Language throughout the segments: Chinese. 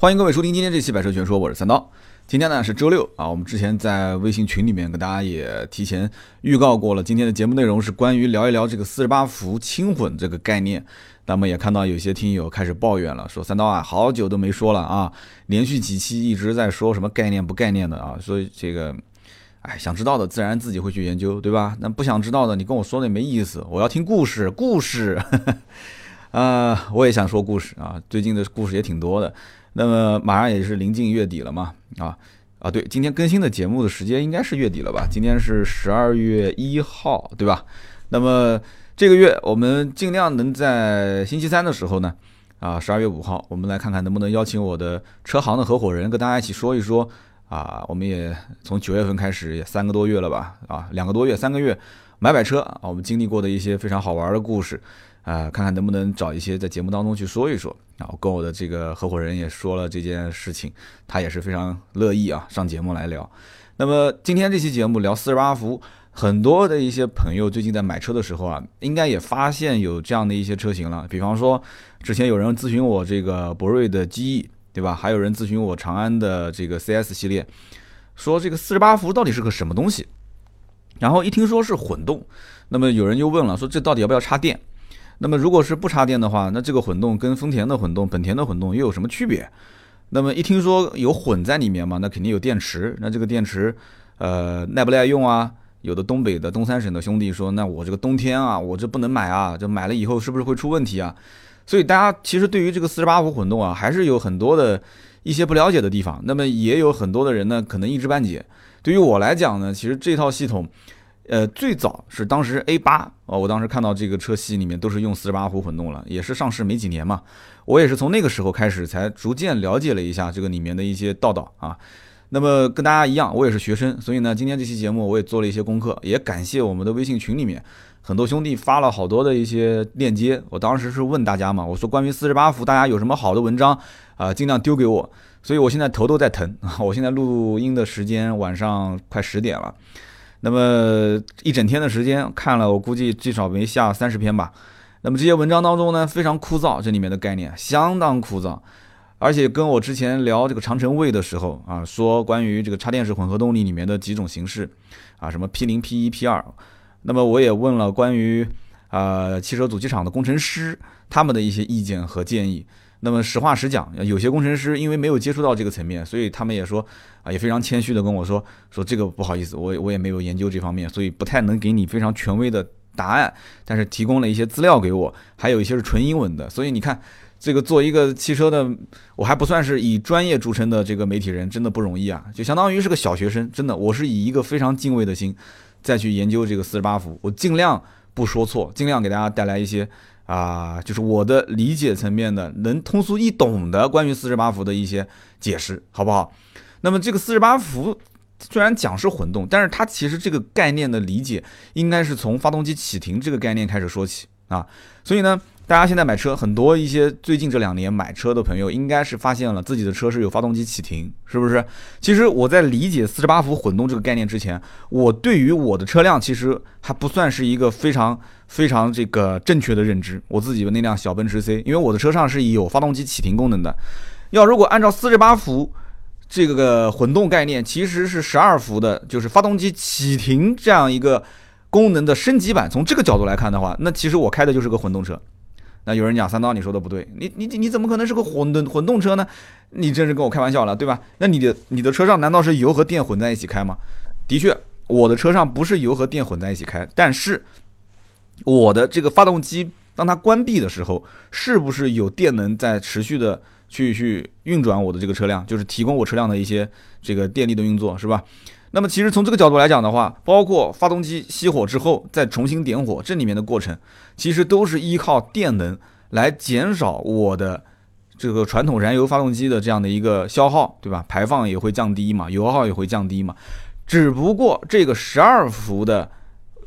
欢迎各位收听今天这期《百车全说》，我是三刀。今天呢是周六啊，我们之前在微信群里面跟大家也提前预告过了，今天的节目内容是关于聊一聊这个四十八伏轻混这个概念。那么也看到有些听友开始抱怨了，说三刀啊，好久都没说了啊，连续几期一直在说什么概念不概念的啊，所以这个，哎，想知道的自然自己会去研究，对吧？那不想知道的，你跟我说那没意思，我要听故事，故事。啊，我也想说故事啊，最近的故事也挺多的。那么马上也是临近月底了嘛，啊啊，对，今天更新的节目的时间应该是月底了吧？今天是十二月一号，对吧？那么这个月我们尽量能在星期三的时候呢，啊，十二月五号，我们来看看能不能邀请我的车行的合伙人跟大家一起说一说啊。我们也从九月份开始也三个多月了吧？啊，两个多月，三个月买买车啊，我们经历过的一些非常好玩的故事。啊，看看能不能找一些在节目当中去说一说啊。我跟我的这个合伙人也说了这件事情，他也是非常乐意啊上节目来聊。那么今天这期节目聊四十八伏，很多的一些朋友最近在买车的时候啊，应该也发现有这样的一些车型了。比方说，之前有人咨询我这个博瑞的机翼，对吧？还有人咨询我长安的这个 CS 系列，说这个四十八伏到底是个什么东西？然后一听说是混动，那么有人就问了，说这到底要不要插电？那么如果是不插电的话，那这个混动跟丰田的混动、本田的混动又有什么区别？那么一听说有混在里面嘛，那肯定有电池。那这个电池，呃，耐不耐用啊？有的东北的东三省的兄弟说，那我这个冬天啊，我这不能买啊，这买了以后是不是会出问题啊？所以大家其实对于这个四十八伏混动啊，还是有很多的一些不了解的地方。那么也有很多的人呢，可能一知半解。对于我来讲呢，其实这套系统。呃，最早是当时 A 八哦，我当时看到这个车系里面都是用四十八伏混动了，也是上市没几年嘛。我也是从那个时候开始才逐渐了解了一下这个里面的一些道道啊。那么跟大家一样，我也是学生，所以呢，今天这期节目我也做了一些功课，也感谢我们的微信群里面很多兄弟发了好多的一些链接。我当时是问大家嘛，我说关于四十八伏大家有什么好的文章啊，尽量丢给我。所以我现在头都在疼啊，我现在录音的时间晚上快十点了。那么一整天的时间看了，我估计至少没下三十篇吧。那么这些文章当中呢，非常枯燥，这里面的概念相当枯燥，而且跟我之前聊这个长城卫的时候啊，说关于这个插电式混合动力里面的几种形式啊，什么 P 零、P 一、P 二，那么我也问了关于啊汽车主机厂的工程师他们的一些意见和建议。那么实话实讲，有些工程师因为没有接触到这个层面，所以他们也说啊，也非常谦虚的跟我说，说这个不好意思，我我也没有研究这方面，所以不太能给你非常权威的答案。但是提供了一些资料给我，还有一些是纯英文的。所以你看，这个做一个汽车的，我还不算是以专业著称的这个媒体人，真的不容易啊，就相当于是个小学生。真的，我是以一个非常敬畏的心再去研究这个四十八伏，我尽量不说错，尽量给大家带来一些。啊，就是我的理解层面的，能通俗易懂的关于四十八伏的一些解释，好不好？那么这个四十八伏虽然讲是混动，但是它其实这个概念的理解应该是从发动机启停这个概念开始说起啊，所以呢。大家现在买车，很多一些最近这两年买车的朋友，应该是发现了自己的车是有发动机启停，是不是？其实我在理解四十八伏混动这个概念之前，我对于我的车辆其实还不算是一个非常非常这个正确的认知。我自己的那辆小奔驰 C，因为我的车上是有发动机启停功能的。要如果按照四十八伏这个混动概念，其实是十二伏的，就是发动机启停这样一个功能的升级版。从这个角度来看的话，那其实我开的就是个混动车。那有人讲三刀，你说的不对，你你你怎么可能是个混动混动车呢？你真是跟我开玩笑了，对吧？那你的你的车上难道是油和电混在一起开吗？的确，我的车上不是油和电混在一起开，但是我的这个发动机当它关闭的时候，是不是有电能在持续的去去运转我的这个车辆，就是提供我车辆的一些这个电力的运作，是吧？那么其实从这个角度来讲的话，包括发动机熄火之后再重新点火，这里面的过程其实都是依靠电能来减少我的这个传统燃油发动机的这样的一个消耗，对吧？排放也会降低嘛，油耗也会降低嘛。只不过这个十二伏的，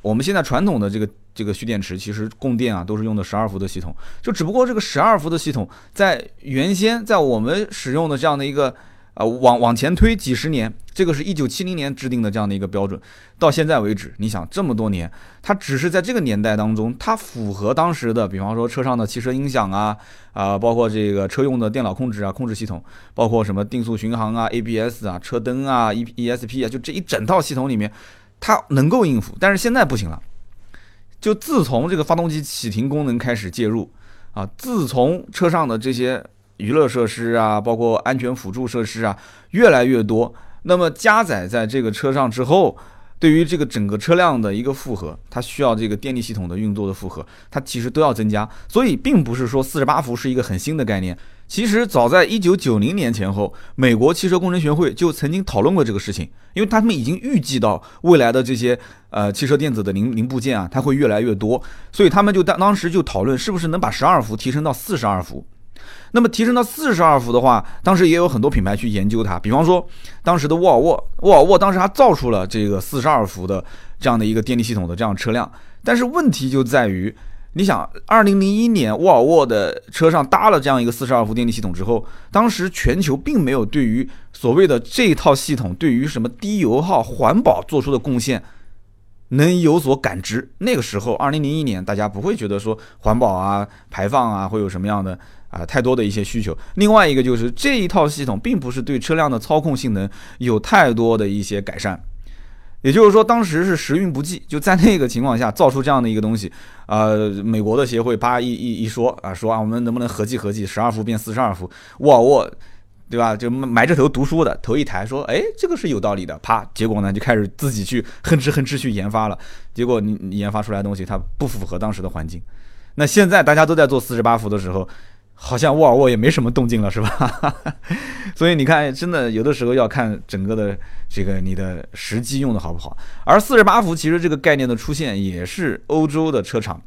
我们现在传统的这个这个蓄电池其实供电啊都是用的十二伏的系统，就只不过这个十二伏的系统在原先在我们使用的这样的一个。啊，往往前推几十年，这个是一九七零年制定的这样的一个标准，到现在为止，你想这么多年，它只是在这个年代当中，它符合当时的，比方说车上的汽车音响啊，啊，包括这个车用的电脑控制啊，控制系统，包括什么定速巡航啊、ABS 啊、车灯啊、E ESP 啊，就这一整套系统里面，它能够应付，但是现在不行了。就自从这个发动机启停功能开始介入啊，自从车上的这些。娱乐设施啊，包括安全辅助设施啊，越来越多。那么加载在这个车上之后，对于这个整个车辆的一个负荷，它需要这个电力系统的运作的负荷，它其实都要增加。所以并不是说四十八伏是一个很新的概念。其实早在一九九零年前后，美国汽车工程学会就曾经讨论过这个事情，因为他们已经预计到未来的这些呃汽车电子的零零部件啊，它会越来越多，所以他们就当当时就讨论是不是能把十二伏提升到四十二伏。那么提升到四十二伏的话，当时也有很多品牌去研究它，比方说当时的沃尔沃，沃尔沃当时还造出了这个四十二伏的这样的一个电力系统的这样车辆。但是问题就在于，你想，二零零一年沃尔沃的车上搭了这样一个四十二伏电力系统之后，当时全球并没有对于所谓的这套系统对于什么低油耗、环保做出的贡献能有所感知。那个时候，二零零一年，大家不会觉得说环保啊、排放啊会有什么样的。啊，太多的一些需求。另外一个就是这一套系统并不是对车辆的操控性能有太多的一些改善，也就是说当时是时运不济，就在那个情况下造出这样的一个东西。呃，美国的协会啪一一一说啊，说啊我们能不能合计合计，十二伏变四十二伏？沃尔沃，对吧？就埋着头读书的头一抬说，哎，这个是有道理的。啪，结果呢就开始自己去哼哧哼哧去研发了。结果你你研发出来的东西它不符合当时的环境。那现在大家都在做四十八伏的时候。好像沃尔沃也没什么动静了，是吧？所以你看，真的有的时候要看整个的这个你的时机用的好不好。而四十八伏其实这个概念的出现，也是欧洲的车厂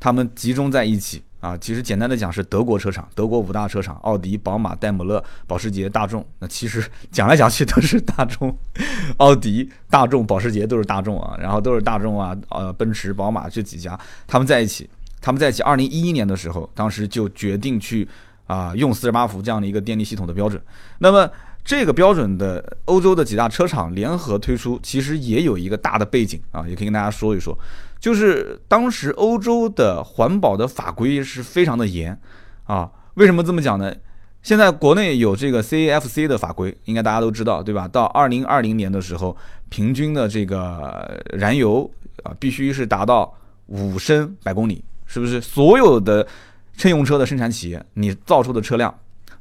他们集中在一起啊。其实简单的讲是德国车厂，德国五大车厂：奥迪、宝马、戴姆勒、保时捷、大众。那其实讲来讲去都是大众、奥迪、大众、保时捷都是大众啊，然后都是大众啊，呃，奔驰、宝马这几家他们在一起。他们在一起，二零一一年的时候，当时就决定去啊用四十八伏这样的一个电力系统的标准。那么这个标准的欧洲的几大车厂联合推出，其实也有一个大的背景啊，也可以跟大家说一说，就是当时欧洲的环保的法规是非常的严啊。为什么这么讲呢？现在国内有这个 CFC 的法规，应该大家都知道对吧？到二零二零年的时候，平均的这个燃油啊必须是达到五升百公里。是不是所有的乘用车的生产企业，你造出的车辆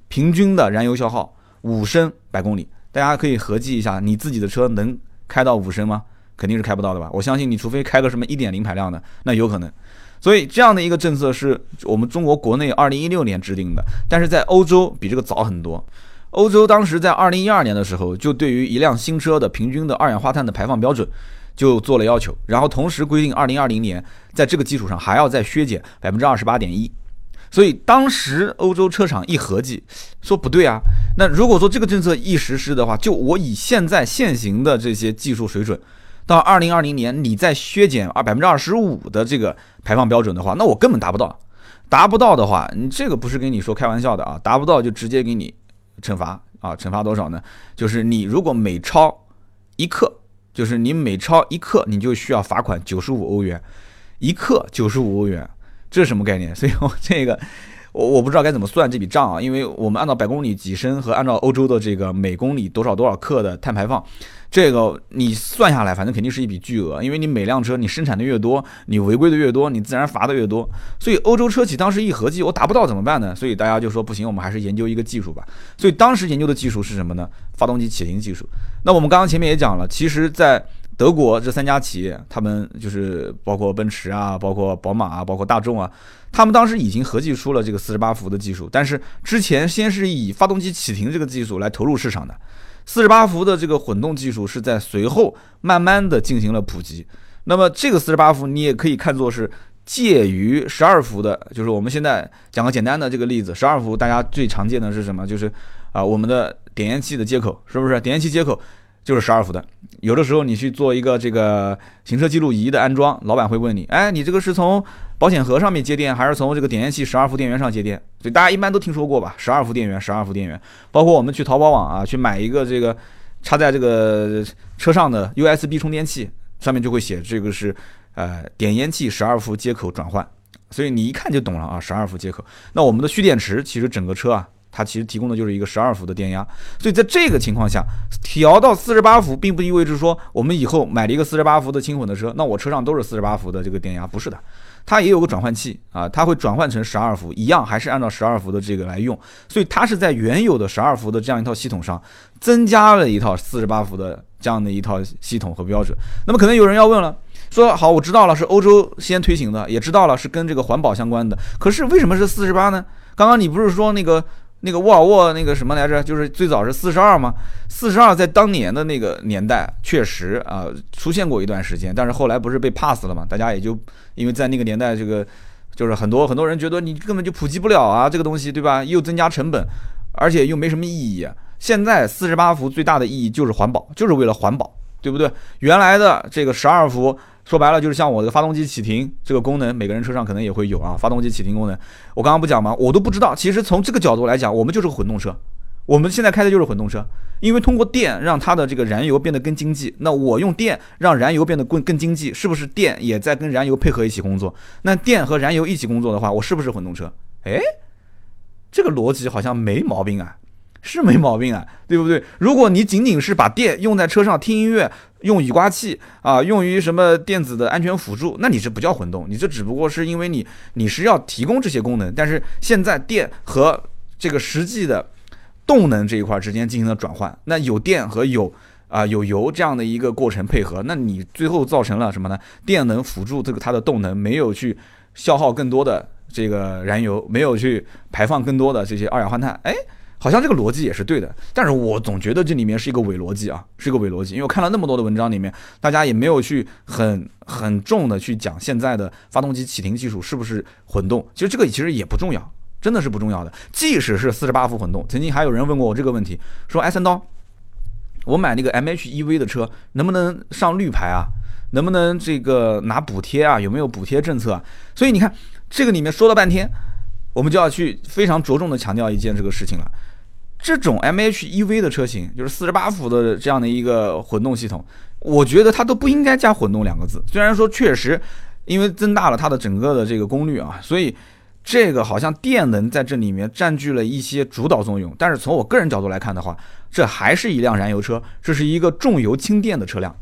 平均的燃油消耗五升百公里？大家可以合计一下，你自己的车能开到五升吗？肯定是开不到的吧？我相信你，除非开个什么一点零排量的，那有可能。所以这样的一个政策是我们中国国内二零一六年制定的，但是在欧洲比这个早很多。欧洲当时在二零一二年的时候，就对于一辆新车的平均的二氧化碳的排放标准。就做了要求，然后同时规定，二零二零年在这个基础上还要再削减百分之二十八点一。所以当时欧洲车厂一合计，说不对啊，那如果说这个政策一实施的话，就我以现在现行的这些技术水准，到二零二零年你再削减二百分之二十五的这个排放标准的话，那我根本达不到。达不到的话，你这个不是跟你说开玩笑的啊，达不到就直接给你惩罚啊，惩罚多少呢？就是你如果每超一克。就是你每超一克，你就需要罚款九十五欧元，一克九十五欧元，这是什么概念？所以我这个我我不知道该怎么算这笔账啊，因为我们按照百公里几升和按照欧洲的这个每公里多少多少克的碳排放。这个你算下来，反正肯定是一笔巨额，因为你每辆车你生产的越多，你违规的越多，你自然罚的越多。所以欧洲车企当时一合计，我达不到怎么办呢？所以大家就说不行，我们还是研究一个技术吧。所以当时研究的技术是什么呢？发动机启停技术。那我们刚刚前面也讲了，其实，在德国这三家企业，他们就是包括奔驰啊，包括宝马啊，包括大众啊，他们当时已经合计出了这个四十八伏的技术，但是之前先是以发动机启停这个技术来投入市场的。四十八伏的这个混动技术是在随后慢慢的进行了普及。那么这个四十八伏你也可以看作是介于十二伏的，就是我们现在讲个简单的这个例子，十二伏大家最常见的是什么？就是啊我们的点烟器的接口是不是？点烟器接口就是十二伏的。有的时候你去做一个这个行车记录仪的安装，老板会问你，哎，你这个是从保险盒上面接电，还是从这个点烟器十二伏电源上接电？所以大家一般都听说过吧？十二伏电源，十二伏电源。包括我们去淘宝网啊，去买一个这个插在这个车上的 USB 充电器，上面就会写这个是呃点烟器十二伏接口转换。所以你一看就懂了啊，十二伏接口。那我们的蓄电池其实整个车啊。它其实提供的就是一个十二伏的电压，所以在这个情况下，调到四十八伏，并不意味着说我们以后买了一个四十八伏的轻混的车，那我车上都是四十八伏的这个电压，不是的，它也有个转换器啊，它会转换成十二伏，一样还是按照十二伏的这个来用，所以它是在原有的十二伏的这样一套系统上，增加了一套四十八伏的这样的一套系统和标准。那么可能有人要问了，说好，我知道了，是欧洲先推行的，也知道了是跟这个环保相关的，可是为什么是四十八呢？刚刚你不是说那个？那个沃尔沃那个什么来着？就是最早是四十二吗？四十二在当年的那个年代确实啊出现过一段时间，但是后来不是被 pass 了嘛？大家也就因为在那个年代，这个就是很多很多人觉得你根本就普及不了啊，这个东西对吧？又增加成本，而且又没什么意义。现在四十八伏最大的意义就是环保，就是为了环保，对不对？原来的这个十二伏。说白了就是像我的发动机启停这个功能，每个人车上可能也会有啊。发动机启停功能，我刚刚不讲吗？我都不知道。其实从这个角度来讲，我们就是个混动车，我们现在开的就是混动车。因为通过电让它的这个燃油变得更经济，那我用电让燃油变得更更经济，是不是电也在跟燃油配合一起工作？那电和燃油一起工作的话，我是不是混动车？哎，这个逻辑好像没毛病啊。是没毛病啊，对不对？如果你仅仅是把电用在车上听音乐、用雨刮器啊、用于什么电子的安全辅助，那你这不叫混动，你这只不过是因为你你是要提供这些功能，但是现在电和这个实际的动能这一块之间进行了转换，那有电和有啊有油这样的一个过程配合，那你最后造成了什么呢？电能辅助这个它的动能没有去消耗更多的这个燃油，没有去排放更多的这些二氧化碳，哎。好像这个逻辑也是对的，但是我总觉得这里面是一个伪逻辑啊，是一个伪逻辑，因为我看了那么多的文章里面，大家也没有去很很重的去讲现在的发动机启停技术是不是混动，其实这个其实也不重要，真的是不重要的。即使是四十八伏混动，曾经还有人问过我这个问题，说哎三刀，我买那个 MHEV 的车能不能上绿牌啊？能不能这个拿补贴啊？有没有补贴政策啊？所以你看这个里面说了半天，我们就要去非常着重的强调一件这个事情了。这种 MHEV 的车型，就是四十八伏的这样的一个混动系统，我觉得它都不应该加“混动”两个字。虽然说确实，因为增大了它的整个的这个功率啊，所以这个好像电能在这里面占据了一些主导作用。但是从我个人角度来看的话，这还是一辆燃油车，这是一个重油轻电的车辆。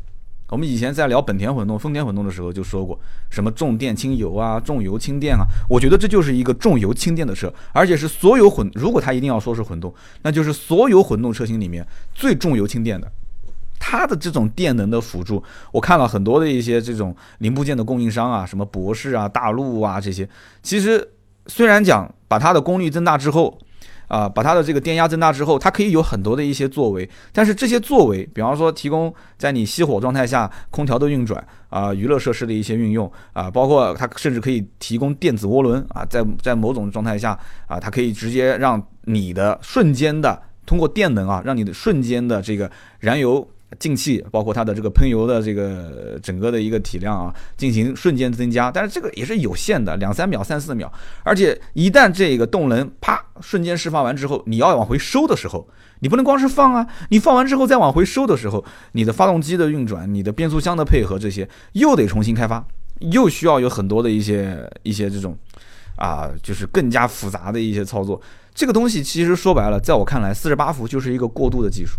我们以前在聊本田混动、丰田混动的时候就说过，什么重电轻油啊，重油轻电啊。我觉得这就是一个重油轻电的车，而且是所有混，如果它一定要说是混动，那就是所有混动车型里面最重油轻电的。它的这种电能的辅助，我看了很多的一些这种零部件的供应商啊，什么博世啊、大陆啊这些，其实虽然讲把它的功率增大之后。啊，把它的这个电压增大之后，它可以有很多的一些作为，但是这些作为，比方说提供在你熄火状态下空调的运转啊，娱乐设施的一些运用啊，包括它甚至可以提供电子涡轮啊，在在某种状态下啊，它可以直接让你的瞬间的通过电能啊，让你的瞬间的这个燃油。进气包括它的这个喷油的这个整个的一个体量啊，进行瞬间增加，但是这个也是有限的，两三秒、三四秒。而且一旦这个动能啪瞬间释放完之后，你要往回收的时候，你不能光是放啊，你放完之后再往回收的时候，你的发动机的运转、你的变速箱的配合这些又得重新开发，又需要有很多的一些一些这种啊，就是更加复杂的一些操作。这个东西其实说白了，在我看来，四十八伏就是一个过渡的技术。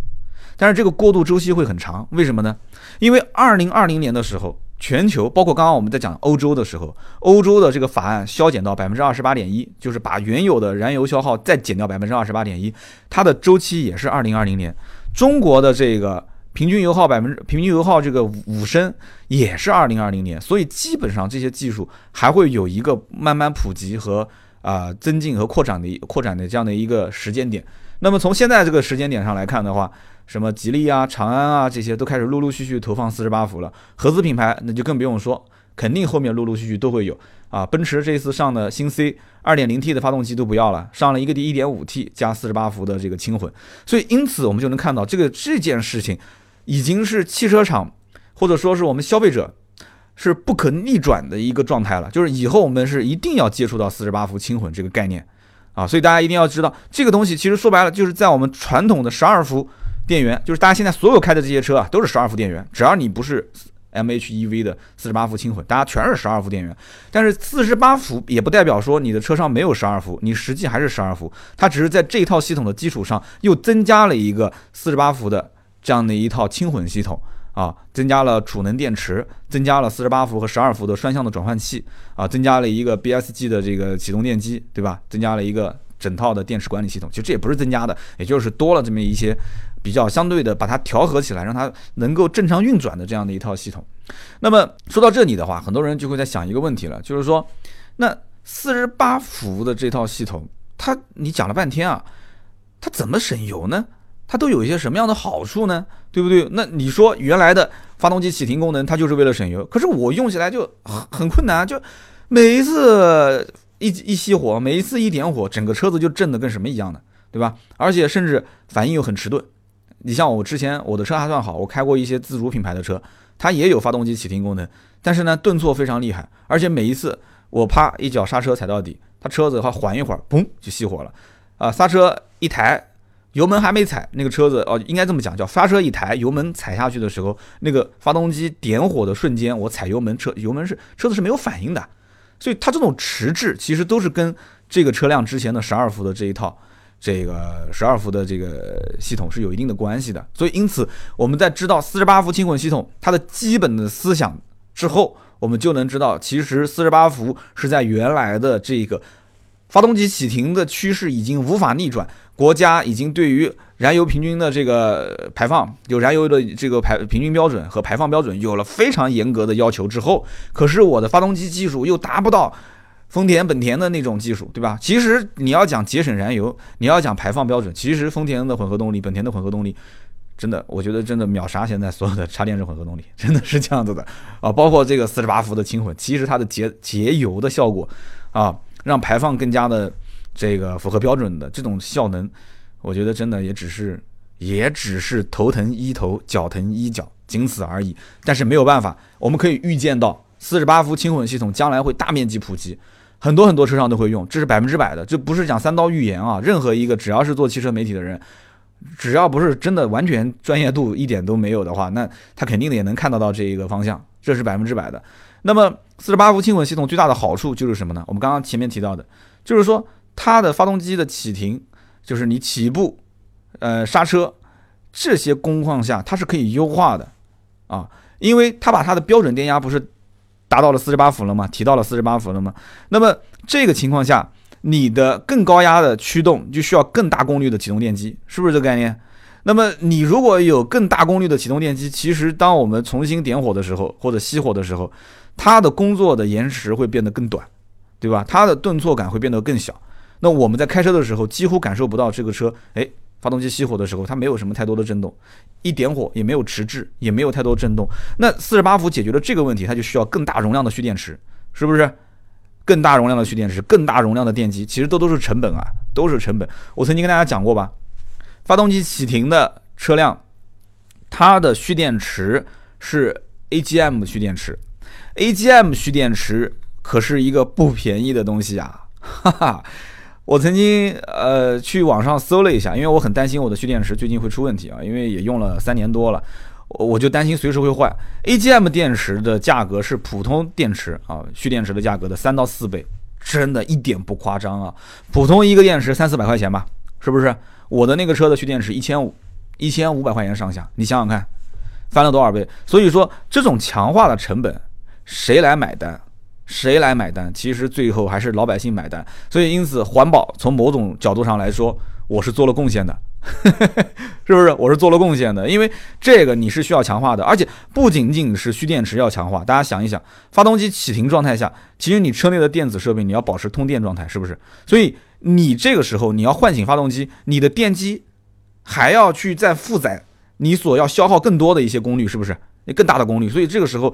但是这个过渡周期会很长，为什么呢？因为二零二零年的时候，全球包括刚刚我们在讲欧洲的时候，欧洲的这个法案削减到百分之二十八点一，就是把原有的燃油消耗再减掉百分之二十八点一，它的周期也是二零二零年。中国的这个平均油耗百分之平均油耗这个五升也是二零二零年，所以基本上这些技术还会有一个慢慢普及和啊增进和扩展的扩展的这样的一个时间点。那么从现在这个时间点上来看的话，什么吉利啊、长安啊这些都开始陆陆续续投放四十八伏了，合资品牌那就更不用说，肯定后面陆陆续续都会有啊。奔驰这次上的新 C 二点零 T 的发动机都不要了，上了一个一点五 T 加四十八伏的这个轻混，所以因此我们就能看到这个这件事情已经是汽车厂或者说是我们消费者是不可逆转的一个状态了，就是以后我们是一定要接触到四十八伏轻混这个概念啊，所以大家一定要知道，这个东西其实说白了就是在我们传统的十二伏电源，就是大家现在所有开的这些车啊，都是十二伏电源，只要你不是 MHEV 的四十八伏轻混，大家全是十二伏电源。但是四十八伏也不代表说你的车上没有十二伏，你实际还是十二伏，它只是在这套系统的基础上又增加了一个四十八伏的这样的一套轻混系统。啊，增加了储能电池，增加了四十八伏和十二伏的双向的转换器，啊，增加了一个 BSG 的这个启动电机，对吧？增加了一个整套的电池管理系统。其实这也不是增加的，也就是多了这么一些比较相对的把它调和起来，让它能够正常运转的这样的一套系统。那么说到这里的话，很多人就会在想一个问题了，就是说，那四十八伏的这套系统，它你讲了半天啊，它怎么省油呢？它都有一些什么样的好处呢？对不对？那你说原来的发动机启停功能，它就是为了省油，可是我用起来就很很困难，就每一次一一熄火，每一次一点火，整个车子就震得跟什么一样的，对吧？而且甚至反应又很迟钝。你像我之前我的车还算好，我开过一些自主品牌的车，它也有发动机启停功能，但是呢顿挫非常厉害，而且每一次我啪一脚刹车踩到底，它车子还缓一会儿，嘣就熄火了，啊刹车一抬。油门还没踩，那个车子哦，应该这么讲，叫刹车一抬，油门踩下去的时候，那个发动机点火的瞬间，我踩油门，车油门是车子是没有反应的，所以它这种迟滞其实都是跟这个车辆之前的十二伏的这一套这个十二伏的这个系统是有一定的关系的。所以因此我们在知道四十八伏轻混系统它的基本的思想之后，我们就能知道，其实四十八伏是在原来的这个发动机启停的趋势已经无法逆转。国家已经对于燃油平均的这个排放，有燃油的这个排平均标准和排放标准有了非常严格的要求之后，可是我的发动机技术又达不到丰田、本田的那种技术，对吧？其实你要讲节省燃油，你要讲排放标准，其实丰田的混合动力、本田的混合动力，真的，我觉得真的秒杀现在所有的插电式混合动力，真的是这样子的啊！包括这个四十八伏的轻混，其实它的节节油的效果啊，让排放更加的。这个符合标准的这种效能，我觉得真的也只是也只是头疼医头，脚疼医脚，仅此而已。但是没有办法，我们可以预见到四十八伏轻混系统将来会大面积普及，很多很多车上都会用，这是百分之百的。这不是讲三刀预言啊，任何一个只要是做汽车媒体的人，只要不是真的完全专业度一点都没有的话，那他肯定也能看得到这一个方向，这是百分之百的。那么四十八伏轻混系统最大的好处就是什么呢？我们刚刚前面提到的，就是说。它的发动机的启停，就是你起步、呃刹车这些工况下，它是可以优化的啊，因为它把它的标准电压不是达到了四十八伏了吗？提到了四十八伏了吗？那么这个情况下，你的更高压的驱动就需要更大功率的启动电机，是不是这个概念？那么你如果有更大功率的启动电机，其实当我们重新点火的时候或者熄火的时候，它的工作的延时会变得更短，对吧？它的顿挫感会变得更小。那我们在开车的时候，几乎感受不到这个车，哎，发动机熄火的时候，它没有什么太多的震动，一点火也没有迟滞，也没有太多震动。那四十八伏解决了这个问题，它就需要更大容量的蓄电池，是不是？更大容量的蓄电池，更大容量的电机，其实都都是成本啊，都是成本。我曾经跟大家讲过吧，发动机启停的车辆，它的蓄电池是 AGM 蓄电池，AGM 蓄电池可是一个不便宜的东西啊，哈哈。我曾经呃去网上搜了一下，因为我很担心我的蓄电池最近会出问题啊，因为也用了三年多了，我就担心随时会坏。AGM 电池的价格是普通电池啊蓄电池的价格的三到四倍，真的一点不夸张啊。普通一个电池三四百块钱吧，是不是？我的那个车的蓄电池一千五，一千五百块钱上下，你想想看，翻了多少倍？所以说这种强化的成本，谁来买单？谁来买单？其实最后还是老百姓买单。所以，因此环保从某种角度上来说，我是做了贡献的，是不是？我是做了贡献的，因为这个你是需要强化的，而且不仅仅是蓄电池要强化。大家想一想，发动机启停状态下，其实你车内的电子设备你要保持通电状态，是不是？所以你这个时候你要唤醒发动机，你的电机还要去再负载你所要消耗更多的一些功率，是不是？更大的功率。所以这个时候。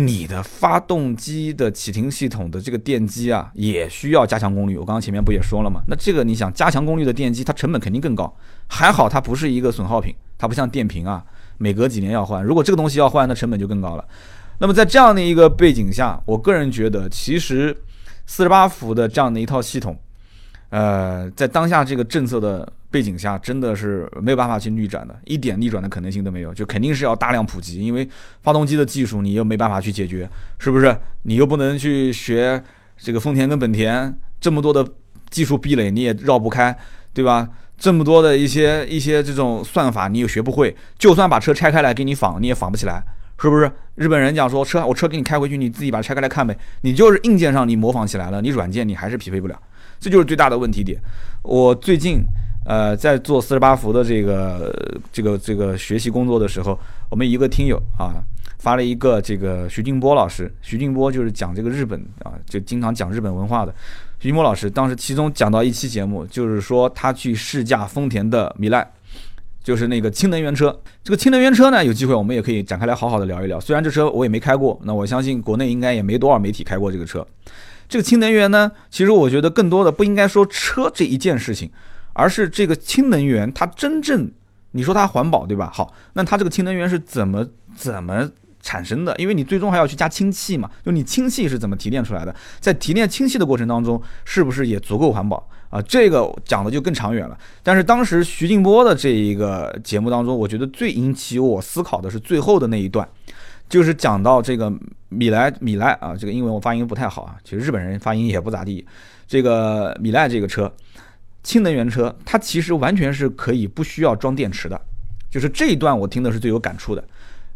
你的发动机的启停系统的这个电机啊，也需要加强功率。我刚刚前面不也说了吗？那这个你想加强功率的电机，它成本肯定更高。还好它不是一个损耗品，它不像电瓶啊，每隔几年要换。如果这个东西要换，那成本就更高了。那么在这样的一个背景下，我个人觉得，其实四十八伏的这样的一套系统，呃，在当下这个政策的背景下，真的是没有办法去逆转的，一点逆转的可能性都没有，就肯定是要大量普及，因为发动机的技术你又没办法去解决，是不是？你又不能去学这个丰田跟本田这么多的技术壁垒，你也绕不开，对吧？这么多的一些一些这种算法，你也学不会，就算把车拆开来给你仿，你也仿不起来。是不是日本人讲说车我车给你开回去，你自己把它拆开来看呗？你就是硬件上你模仿起来了，你软件你还是匹配不了，这就是最大的问题点。我最近呃在做四十八伏的这个这个这个学习工作的时候，我们一个听友啊发了一个这个徐静波老师，徐静波就是讲这个日本啊，就经常讲日本文化的徐静波老师，当时其中讲到一期节目，就是说他去试驾丰田的米莱。就是那个氢能源车，这个氢能源车呢，有机会我们也可以展开来好好的聊一聊。虽然这车我也没开过，那我相信国内应该也没多少媒体开过这个车。这个氢能源呢，其实我觉得更多的不应该说车这一件事情，而是这个氢能源它真正，你说它环保对吧？好，那它这个氢能源是怎么怎么？产生的，因为你最终还要去加氢气嘛，就你氢气是怎么提炼出来的，在提炼氢气的过程当中，是不是也足够环保啊？这个讲的就更长远了。但是当时徐静波的这一个节目当中，我觉得最引起我思考的是最后的那一段，就是讲到这个米莱米莱啊，这个英文我发音不太好啊，其实日本人发音也不咋地。这个米莱这个车，氢能源车，它其实完全是可以不需要装电池的，就是这一段我听的是最有感触的。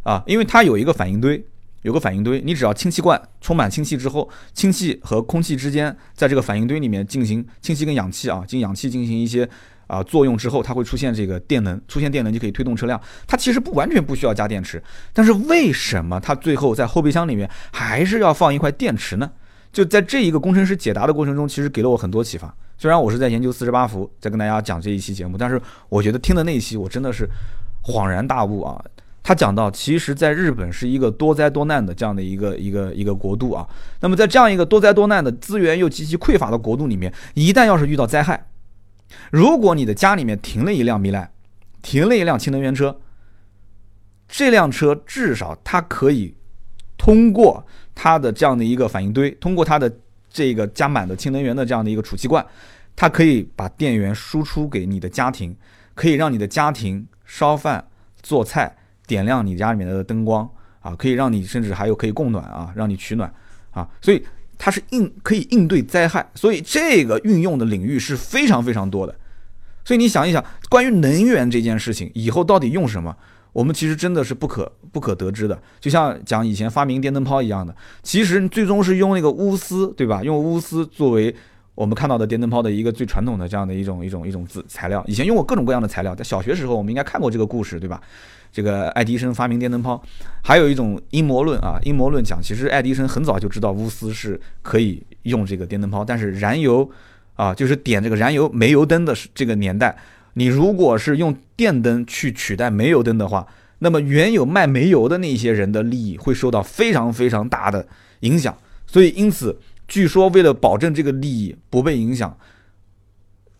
啊，因为它有一个反应堆，有个反应堆，你只要氢气罐充满氢气之后，氢气和空气之间在这个反应堆里面进行氢气跟氧气啊，进氧气进行一些啊作用之后，它会出现这个电能，出现电能就可以推动车辆。它其实不完全不需要加电池，但是为什么它最后在后备箱里面还是要放一块电池呢？就在这一个工程师解答的过程中，其实给了我很多启发。虽然我是在研究四十八伏，在跟大家讲这一期节目，但是我觉得听的那一期我真的是恍然大悟啊。他讲到，其实，在日本是一个多灾多难的这样的一个一个一个国度啊。那么，在这样一个多灾多难的资源又极其匮乏的国度里面，一旦要是遇到灾害，如果你的家里面停了一辆米莱，停了一辆氢能源车，这辆车至少它可以通过它的这样的一个反应堆，通过它的这个加满的氢能源的这样的一个储气罐，它可以把电源输出给你的家庭，可以让你的家庭烧饭做菜。点亮你家里面的灯光啊，可以让你甚至还有可以供暖啊，让你取暖啊，所以它是应可以应对灾害，所以这个运用的领域是非常非常多的。所以你想一想，关于能源这件事情，以后到底用什么，我们其实真的是不可不可得知的。就像讲以前发明电灯泡一样的，其实最终是用那个钨丝，对吧？用钨丝作为我们看到的电灯泡的一个最传统的这样的一种一种一种子材料。以前用过各种各样的材料，在小学时候我们应该看过这个故事，对吧？这个爱迪生发明电灯泡，还有一种阴谋论啊，阴谋论讲，其实爱迪生很早就知道钨丝是可以用这个电灯泡，但是燃油啊，就是点这个燃油煤油灯的这个年代，你如果是用电灯去取代煤油灯的话，那么原有卖煤油的那些人的利益会受到非常非常大的影响，所以因此，据说为了保证这个利益不被影响。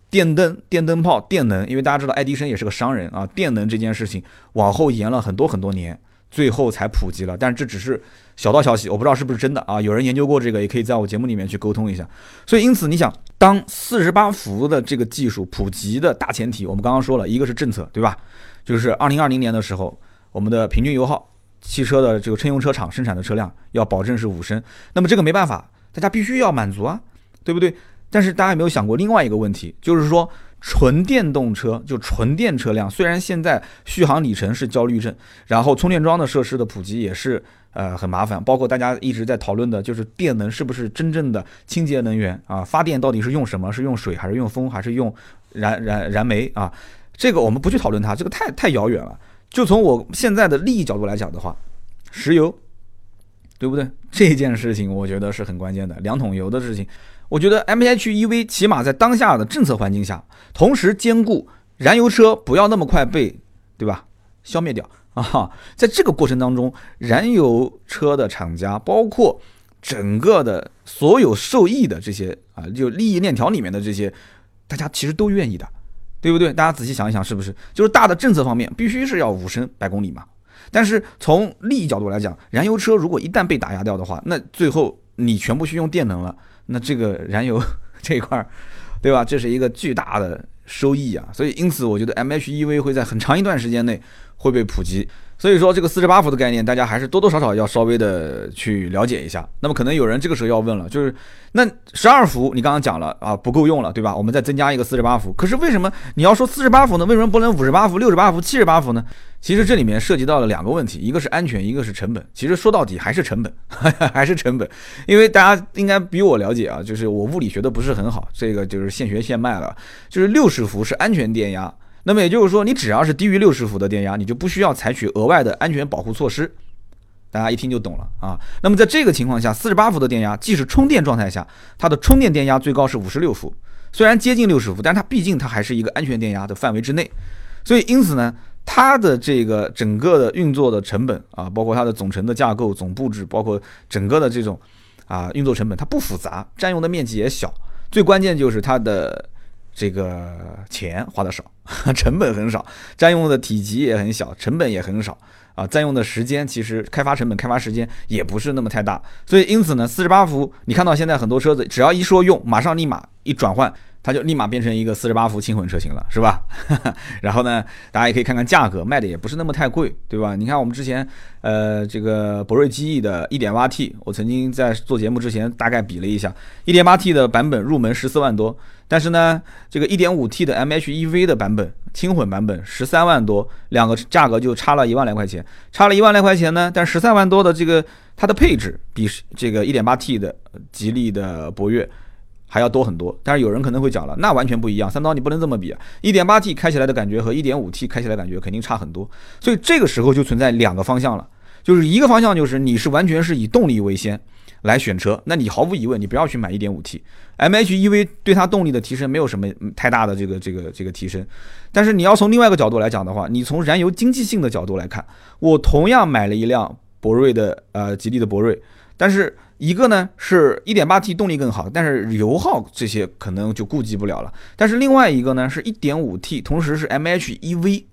电灯、电灯泡、电能，因为大家知道爱迪生也是个商人啊。电能这件事情往后延了很多很多年，最后才普及了。但是这只是小道消息，我不知道是不是真的啊。有人研究过这个，也可以在我节目里面去沟通一下。所以因此，你想，当四十八伏的这个技术普及的大前提，我们刚刚说了一个是政策，对吧？就是二零二零年的时候，我们的平均油耗汽车的这个乘用车厂生产的车辆要保证是五升，那么这个没办法，大家必须要满足啊，对不对？但是大家有没有想过另外一个问题，就是说纯电动车就纯电车辆，虽然现在续航里程是焦虑症，然后充电桩的设施的普及也是呃很麻烦，包括大家一直在讨论的就是电能是不是真正的清洁能源啊？发电到底是用什么？是用水还是用风还是用燃燃燃煤啊？这个我们不去讨论它，这个太太遥远了。就从我现在的利益角度来讲的话，石油，对不对？这件事情我觉得是很关键的，两桶油的事情。我觉得 M H E V 起码在当下的政策环境下，同时兼顾燃油车不要那么快被，对吧，消灭掉啊。在这个过程当中，燃油车的厂家，包括整个的所有受益的这些啊，就利益链条里面的这些，大家其实都愿意的，对不对？大家仔细想一想，是不是？就是大的政策方面必须是要五升百公里嘛。但是从利益角度来讲，燃油车如果一旦被打压掉的话，那最后你全部去用电能了，那这个燃油 这一块儿，对吧？这是一个巨大的收益啊。所以因此，我觉得 MHEV 会在很长一段时间内会被普及。所以说，这个四十八伏的概念，大家还是多多少少要稍微的去了解一下。那么，可能有人这个时候要问了，就是那十二伏你刚刚讲了啊，不够用了，对吧？我们再增加一个四十八伏。可是为什么你要说四十八伏呢？为什么不能五十八伏、六十八伏、七十八伏呢？其实这里面涉及到了两个问题，一个是安全，一个是成本。其实说到底还是成本，还是成本。因为大家应该比我了解啊，就是我物理学的不是很好，这个就是现学现卖了。就是六十伏是安全电压。那么也就是说，你只要是低于六十伏的电压，你就不需要采取额外的安全保护措施。大家一听就懂了啊。那么在这个情况下，四十八伏的电压，即使充电状态下，它的充电电压最高是五十六伏，虽然接近六十伏，但它毕竟它还是一个安全电压的范围之内。所以因此呢，它的这个整个的运作的成本啊，包括它的总成的架构、总布置，包括整个的这种啊运作成本，它不复杂，占用的面积也小，最关键就是它的。这个钱花的少，成本很少，占用的体积也很小，成本也很少啊，占用的时间其实开发成本、开发时间也不是那么太大，所以因此呢，四十八伏，你看到现在很多车子只要一说用，马上立马一转换。它就立马变成一个四十八伏轻混车型了，是吧？然后呢，大家也可以看看价格，卖的也不是那么太贵，对吧？你看我们之前，呃，这个博瑞机翼的一点八 T，我曾经在做节目之前大概比了一下一点八 T 的版本入门十四万多，但是呢，这个 1.5T 的 MHEV 的版本轻混版本十三万多，两个价格就差了一万来块钱，差了一万来块钱呢，但十三万多的这个它的配置比这个 1.8T 的吉利的博越。还要多很多，但是有人可能会讲了，那完全不一样。三刀你不能这么比啊，一点八 T 开起来的感觉和一点五 T 开起来感觉肯定差很多。所以这个时候就存在两个方向了，就是一个方向就是你是完全是以动力为先来选车，那你毫无疑问你不要去买一点五 T，MHEV 对它动力的提升没有什么太大的这个这个这个提升。但是你要从另外一个角度来讲的话，你从燃油经济性的角度来看，我同样买了一辆博瑞的呃吉利的博瑞，但是。一个呢是 1.8T 动力更好，但是油耗这些可能就顾及不了了。但是另外一个呢是 1.5T，同时是 MHEV，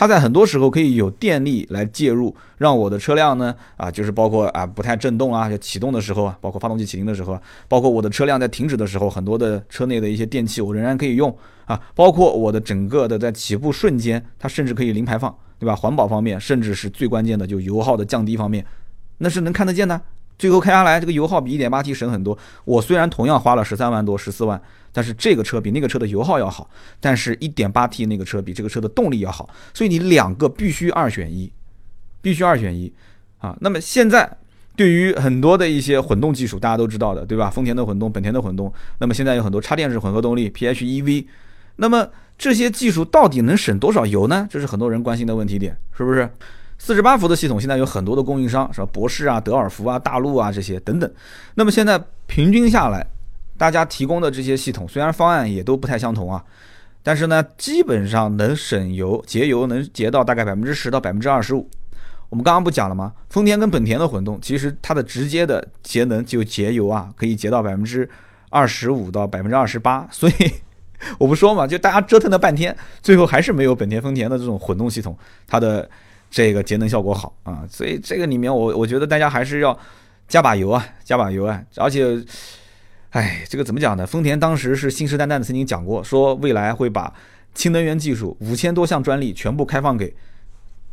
它在很多时候可以有电力来介入，让我的车辆呢啊，就是包括啊不太震动啊，就启动的时候啊，包括发动机启停的时候，包括我的车辆在停止的时候，很多的车内的一些电器我仍然可以用啊，包括我的整个的在起步瞬间，它甚至可以零排放，对吧？环保方面，甚至是最关键的就油耗的降低方面，那是能看得见的。最后开下来，这个油耗比 1.8T 省很多。我虽然同样花了十三万多、十四万，但是这个车比那个车的油耗要好，但是 1.8T 那个车比这个车的动力要好。所以你两个必须二选一，必须二选一啊。那么现在对于很多的一些混动技术，大家都知道的，对吧？丰田的混动、本田的混动，那么现在有很多插电式混合动力 PHEV，那么这些技术到底能省多少油呢？这是很多人关心的问题点，是不是？四十八伏的系统现在有很多的供应商，什么博世啊、德尔福啊、大陆啊这些等等。那么现在平均下来，大家提供的这些系统虽然方案也都不太相同啊，但是呢，基本上能省油、节油能节到大概百分之十到百分之二十五。我们刚刚不讲了吗？丰田跟本田的混动，其实它的直接的节能就节油啊，可以节到百分之二十五到百分之二十八。所以我不说嘛，就大家折腾了半天，最后还是没有本田、丰田的这种混动系统它的。这个节能效果好啊，所以这个里面我我觉得大家还是要加把油啊，加把油啊！而且，哎，这个怎么讲呢？丰田当时是信誓旦旦的曾经讲过，说未来会把氢能源技术五千多项专利全部开放给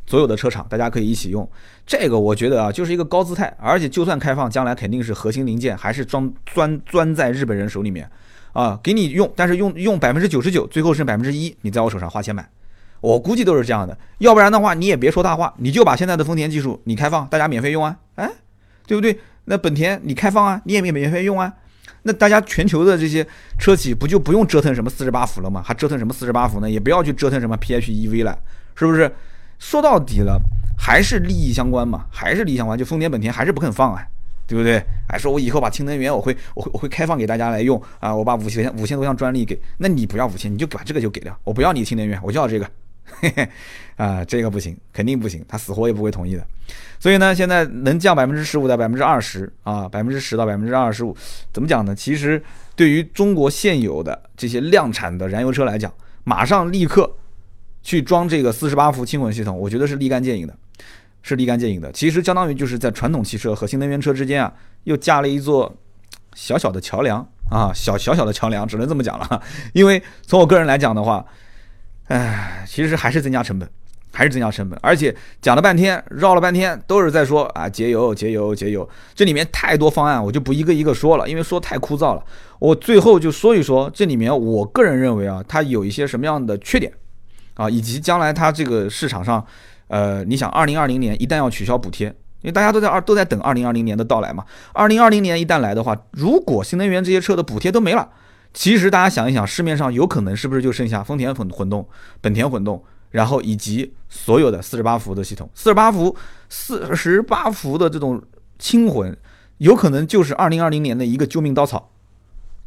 所有的车厂，大家可以一起用。这个我觉得啊，就是一个高姿态，而且就算开放，将来肯定是核心零件还是装钻钻在日本人手里面啊，给你用，但是用用百分之九十九，最后剩百分之一，你在我手上花钱买。我估计都是这样的，要不然的话你也别说大话，你就把现在的丰田技术你开放，大家免费用啊，哎，对不对？那本田你开放啊，你也免免费用啊，那大家全球的这些车企不就不用折腾什么四十八伏了吗？还折腾什么四十八伏呢？也不要去折腾什么 PHEV 了，是不是？说到底了，还是利益相关嘛，还是利益相关，就丰田本田还是不肯放啊，对不对？还说我以后把氢能源我会我会我会开放给大家来用啊，我把五千五千多项专利给，那你不要五千，你就把这个就给了，我不要你氢能源，我就要这个。嘿嘿，啊，这个不行，肯定不行，他死活也不会同意的。所以呢，现在能降百分之十五到百分之二十啊，百分之十到百分之二十五，怎么讲呢？其实对于中国现有的这些量产的燃油车来讲，马上立刻去装这个四十八伏轻混系统，我觉得是立竿见影的。是立竿见影的。其实相当于就是在传统汽车和新能源车之间啊，又架了一座小小的桥梁啊，小小小的桥梁，只能这么讲了。因为从我个人来讲的话，唉，其实还是增加成本。还是增加成本，而且讲了半天，绕了半天，都是在说啊节油、节油、节油。这里面太多方案，我就不一个一个说了，因为说太枯燥了。我最后就说一说这里面，我个人认为啊，它有一些什么样的缺点啊，以及将来它这个市场上，呃，你想，二零二零年一旦要取消补贴，因为大家都在二都在等二零二零年的到来嘛。二零二零年一旦来的话，如果新能源这些车的补贴都没了，其实大家想一想，市面上有可能是不是就剩下丰田混混动、本田混动？然后以及所有的四十八伏的系统，四十八伏、四十八伏的这种轻混，有可能就是二零二零年的一个救命稻草。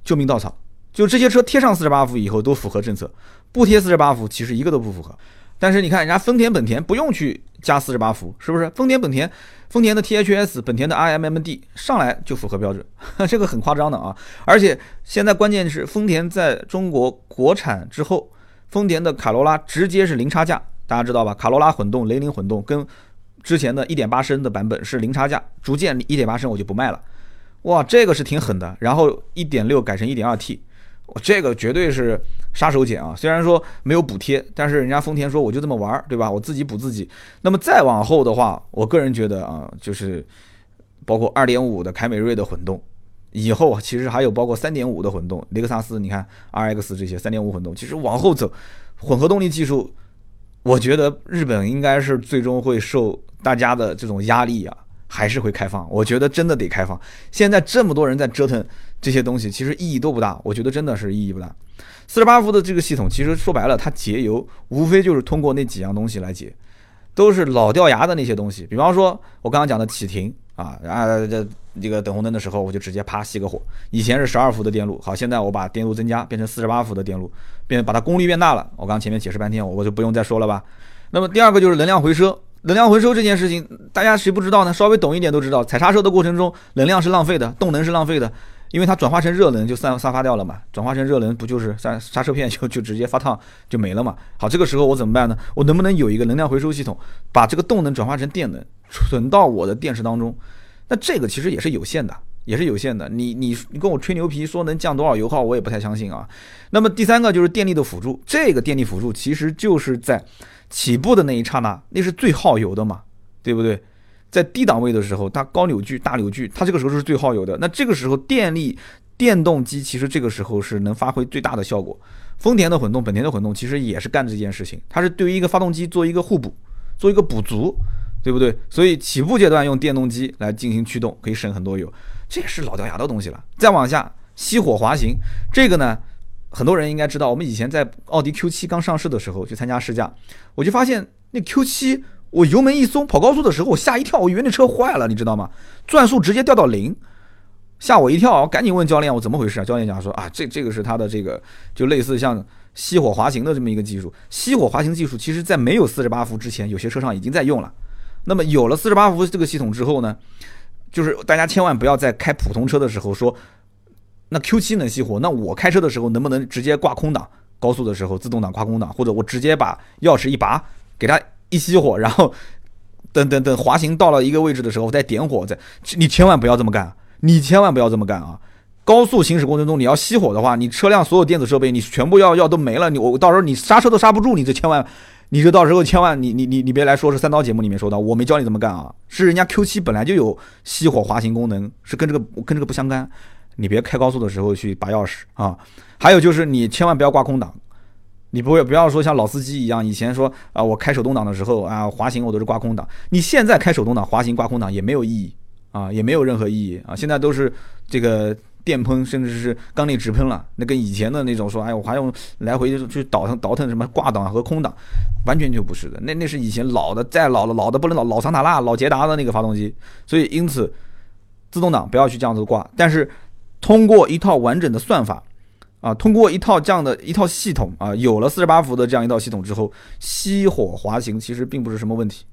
救命稻草，就这些车贴上四十八伏以后都符合政策，不贴四十八伏其实一个都不符合。但是你看人家丰田、本田不用去加四十八伏，是不是？丰田、本田、丰田的 T H S、本田的 I M M D 上来就符合标准，这个很夸张的啊！而且现在关键是丰田在中国国产之后。丰田的卡罗拉直接是零差价，大家知道吧？卡罗拉混动、雷凌混动跟之前的一点八升的版本是零差价，逐渐一点八升我就不卖了。哇，这个是挺狠的。然后一点六改成一点二 T，这个绝对是杀手锏啊！虽然说没有补贴，但是人家丰田说我就这么玩，对吧？我自己补自己。那么再往后的话，我个人觉得啊，就是包括二点五的凯美瑞的混动。以后其实还有包括三点五的混动，雷克萨斯，你看 R X 这些三点五混动，其实往后走，混合动力技术，我觉得日本应该是最终会受大家的这种压力啊，还是会开放。我觉得真的得开放。现在这么多人在折腾这些东西，其实意义都不大。我觉得真的是意义不大。四十八伏的这个系统，其实说白了，它节油无非就是通过那几样东西来节，都是老掉牙的那些东西。比方说，我刚刚讲的启停。啊，然后这这个等红灯的时候，我就直接啪熄个火。以前是十二伏的电路，好，现在我把电路增加，变成四十八伏的电路，变把它功率变大了。我刚前面解释半天，我我就不用再说了吧。那么第二个就是能量回收，能量回收这件事情，大家谁不知道呢？稍微懂一点都知道，踩刹车的过程中，能量是浪费的，动能是浪费的，因为它转化成热能就散散发掉了嘛。转化成热能不就是刹刹车片就就直接发烫就没了嘛？好，这个时候我怎么办呢？我能不能有一个能量回收系统，把这个动能转化成电能？存到我的电池当中，那这个其实也是有限的，也是有限的。你你你跟我吹牛皮说能降多少油耗，我也不太相信啊。那么第三个就是电力的辅助，这个电力辅助其实就是在起步的那一刹那，那是最耗油的嘛，对不对？在低档位的时候，它高扭矩、大扭矩，它这个时候是最耗油的。那这个时候电力电动机其实这个时候是能发挥最大的效果。丰田的混动、本田的混动其实也是干这件事情，它是对于一个发动机做一个互补，做一个补足。对不对？所以起步阶段用电动机来进行驱动，可以省很多油，这也是老掉牙的东西了。再往下，熄火滑行，这个呢，很多人应该知道。我们以前在奥迪 Q7 刚上市的时候去参加试驾，我就发现那 Q7，我油门一松，跑高速的时候我吓一跳，我以为那车坏了，你知道吗？转速直接掉到零，吓我一跳，我赶紧问教练我怎么回事啊？教练讲说啊，这这个是它的这个就类似像熄火滑行的这么一个技术。熄火滑行技术其实在没有四十八伏之前，有些车上已经在用了。那么有了四十八伏这个系统之后呢，就是大家千万不要在开普通车的时候说，那 Q7 能熄火，那我开车的时候能不能直接挂空挡？高速的时候自动挡挂空挡，或者我直接把钥匙一拔，给它一熄火，然后等等等滑行到了一个位置的时候再点火，再你千万不要这么干，你千万不要这么干啊！高速行驶过程中你要熄火的话，你车辆所有电子设备你全部要要都没了，你我到时候你刹车都刹不住，你这千万。你这到时候千万你你你你别来说是三刀节目里面说的，我没教你怎么干啊，是人家 Q7 本来就有熄火滑行功能，是跟这个跟这个不相干，你别开高速的时候去拔钥匙啊。还有就是你千万不要挂空挡，你不会不要说像老司机一样，以前说啊我开手动挡的时候啊滑行我都是挂空挡，你现在开手动挡滑行挂空挡也没有意义啊，也没有任何意义啊，现在都是这个。电喷甚至是缸内直喷了，那跟以前的那种说，哎，我还用来回去倒腾倒腾什么挂档和空档，完全就不是的。那那是以前老的，再老了老的不能老老桑塔纳、老捷达的那个发动机。所以因此，自动挡不要去这样子挂。但是通过一套完整的算法啊，通过一套这样的一套系统啊，有了四十八伏的这样一套系统之后，熄火滑行其实并不是什么问题，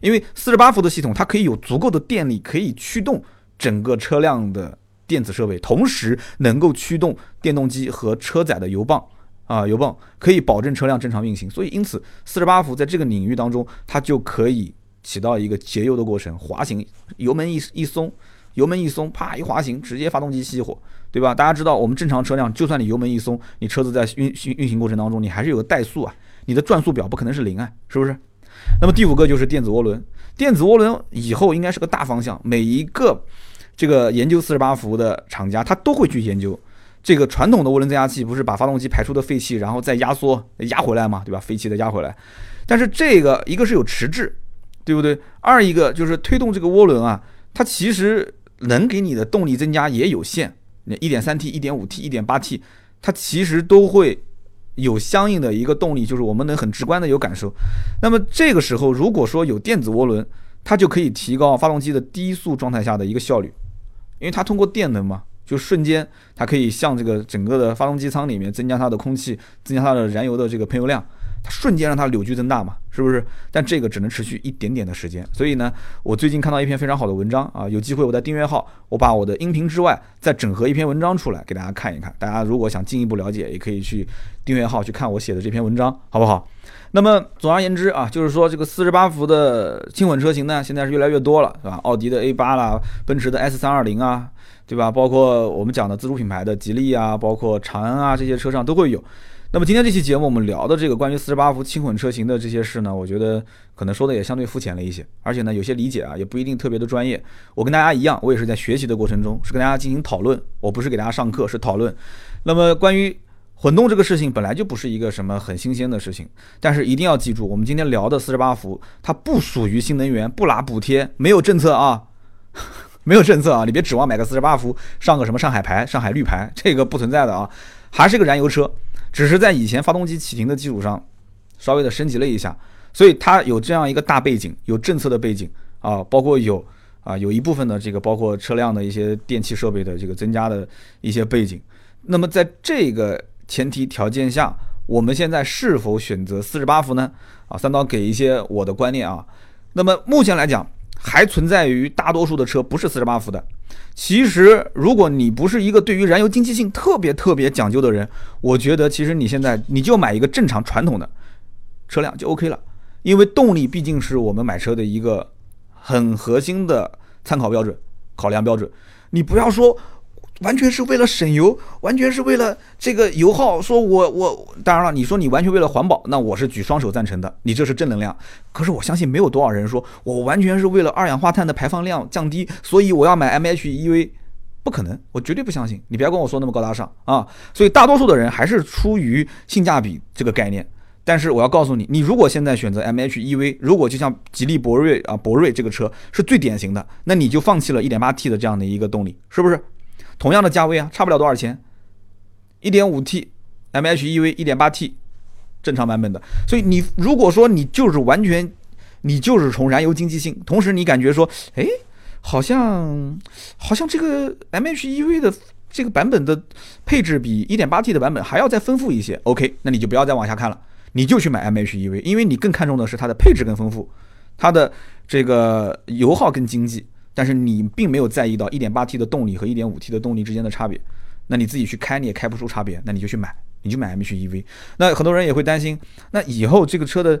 因为四十八伏的系统它可以有足够的电力可以驱动整个车辆的。电子设备同时能够驱动电动机和车载的油泵啊，油泵可以保证车辆正常运行。所以，因此四十八伏在这个领域当中，它就可以起到一个节油的过程，滑行，油门一一松，油门一松，啪一滑行，直接发动机熄火，对吧？大家知道，我们正常车辆，就算你油门一松，你车子在运运运行过程当中，你还是有个怠速啊，你的转速表不可能是零啊，是不是？那么第五个就是电子涡轮，电子涡轮以后应该是个大方向，每一个这个研究四十八伏的厂家，他都会去研究。这个传统的涡轮增压器不是把发动机排出的废气，然后再压缩压回来嘛，对吧？废气再压回来。但是这个一个是有迟滞，对不对？二一个就是推动这个涡轮啊，它其实能给你的动力增加也有限。那一点三 T、一点五 T、一点八 T，它其实都会有相应的一个动力，就是我们能很直观的有感受。那么这个时候，如果说有电子涡轮，它就可以提高发动机的低速状态下的一个效率，因为它通过电能嘛。就瞬间，它可以向这个整个的发动机舱里面增加它的空气，增加它的燃油的这个喷油量，它瞬间让它扭矩增大嘛，是不是？但这个只能持续一点点的时间。所以呢，我最近看到一篇非常好的文章啊，有机会我在订阅号，我把我的音频之外再整合一篇文章出来给大家看一看。大家如果想进一步了解，也可以去订阅号去看我写的这篇文章，好不好？那么总而言之啊，就是说这个四十八伏的轻混车型呢，现在是越来越多了，是吧？奥迪的 A 八啦，奔驰的 S 三二零啊。对吧？包括我们讲的自主品牌的吉利啊，包括长安啊，这些车上都会有。那么今天这期节目我们聊的这个关于四十八伏轻混车型的这些事呢，我觉得可能说的也相对肤浅了一些，而且呢有些理解啊也不一定特别的专业。我跟大家一样，我也是在学习的过程中，是跟大家进行讨论，我不是给大家上课，是讨论。那么关于混动这个事情本来就不是一个什么很新鲜的事情，但是一定要记住，我们今天聊的四十八伏它不属于新能源，不拿补贴，没有政策啊。没有政策啊，你别指望买个四十八伏上个什么上海牌、上海绿牌，这个不存在的啊，还是个燃油车，只是在以前发动机启停的基础上，稍微的升级了一下，所以它有这样一个大背景，有政策的背景啊，包括有啊有一部分的这个包括车辆的一些电气设备的这个增加的一些背景。那么在这个前提条件下，我们现在是否选择四十八伏呢？啊，三刀给一些我的观念啊。那么目前来讲。还存在于大多数的车不是四十八伏的。其实，如果你不是一个对于燃油经济性特别特别讲究的人，我觉得其实你现在你就买一个正常传统的车辆就 OK 了。因为动力毕竟是我们买车的一个很核心的参考标准、考量标准。你不要说。完全是为了省油，完全是为了这个油耗。说我我当然了，你说你完全为了环保，那我是举双手赞成的，你这是正能量。可是我相信没有多少人说我完全是为了二氧化碳的排放量降低，所以我要买 MHEV，不可能，我绝对不相信。你不要跟我说那么高大上啊！所以大多数的人还是出于性价比这个概念。但是我要告诉你，你如果现在选择 MHEV，如果就像吉利博瑞啊博瑞这个车是最典型的，那你就放弃了 1.8T 的这样的一个动力，是不是？同样的价位啊，差不了多少钱。一点五 T MHEV，一点八 T 正常版本的。所以你如果说你就是完全，你就是从燃油经济性，同时你感觉说，哎，好像好像这个 MHEV 的这个版本的配置比一点八 T 的版本还要再丰富一些。OK，那你就不要再往下看了，你就去买 MHEV，因为你更看重的是它的配置更丰富，它的这个油耗更经济。但是你并没有在意到 1.8T 的动力和 1.5T 的动力之间的差别，那你自己去开你也开不出差别，那你就去买，你就买 MHEV。那很多人也会担心，那以后这个车的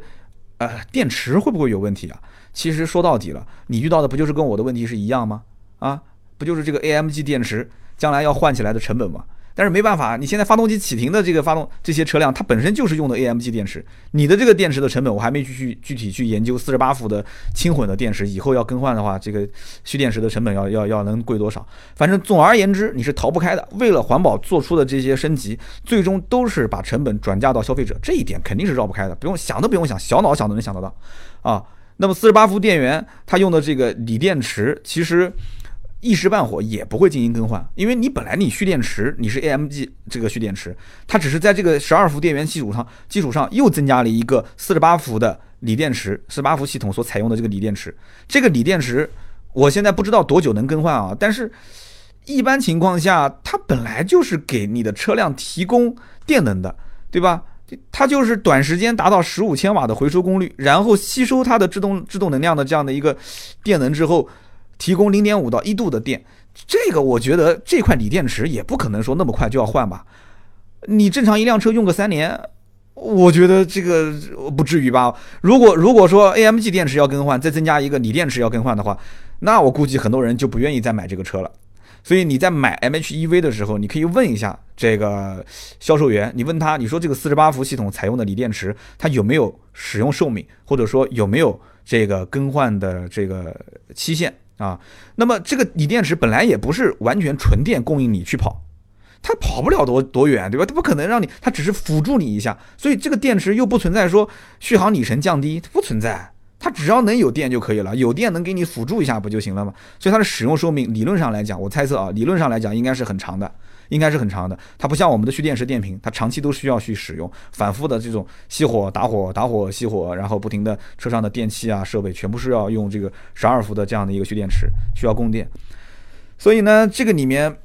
呃电池会不会有问题啊？其实说到底了，你遇到的不就是跟我的问题是一样吗？啊，不就是这个 AMG 电池将来要换起来的成本吗？但是没办法，你现在发动机启停的这个发动这些车辆，它本身就是用的 AMG 电池。你的这个电池的成本，我还没去去具体去研究。四十八伏的轻混的电池，以后要更换的话，这个蓄电池的成本要要要能贵多少？反正总而言之，你是逃不开的。为了环保做出的这些升级，最终都是把成本转嫁到消费者，这一点肯定是绕不开的，不用想都不用想，小脑想都能想得到。啊，那么四十八伏电源它用的这个锂电池，其实。一时半会也不会进行更换，因为你本来你蓄电池你是 AMG 这个蓄电池，它只是在这个十二伏电源基础上基础上又增加了一个四十八伏的锂电池，四十八伏系统所采用的这个锂电池，这个锂电池我现在不知道多久能更换啊，但是一般情况下它本来就是给你的车辆提供电能的，对吧？它就是短时间达到十五千瓦的回收功率，然后吸收它的制动制动能量的这样的一个电能之后。提供零点五到一度的电，这个我觉得这块锂电池也不可能说那么快就要换吧。你正常一辆车用个三年，我觉得这个不至于吧？如果如果说 AMG 电池要更换，再增加一个锂电池要更换的话，那我估计很多人就不愿意再买这个车了。所以你在买 MHEV 的时候，你可以问一下这个销售员，你问他，你说这个四十八伏系统采用的锂电池，它有没有使用寿命，或者说有没有这个更换的这个期限啊？那么这个锂电池本来也不是完全纯电供应你去跑，它跑不了多多远，对吧？它不可能让你，它只是辅助你一下，所以这个电池又不存在说续航里程降低，它不存在。它只要能有电就可以了，有电能给你辅助一下不就行了吗？所以它的使用寿命理论上来讲，我猜测啊，理论上来讲应该是很长的，应该是很长的。它不像我们的蓄电池电瓶，它长期都需要去使用，反复的这种熄火、打火、打火、熄火，然后不停的车上的电器啊设备全部是要用这个十二伏的这样的一个蓄电池，需要供电。所以呢，这个里面。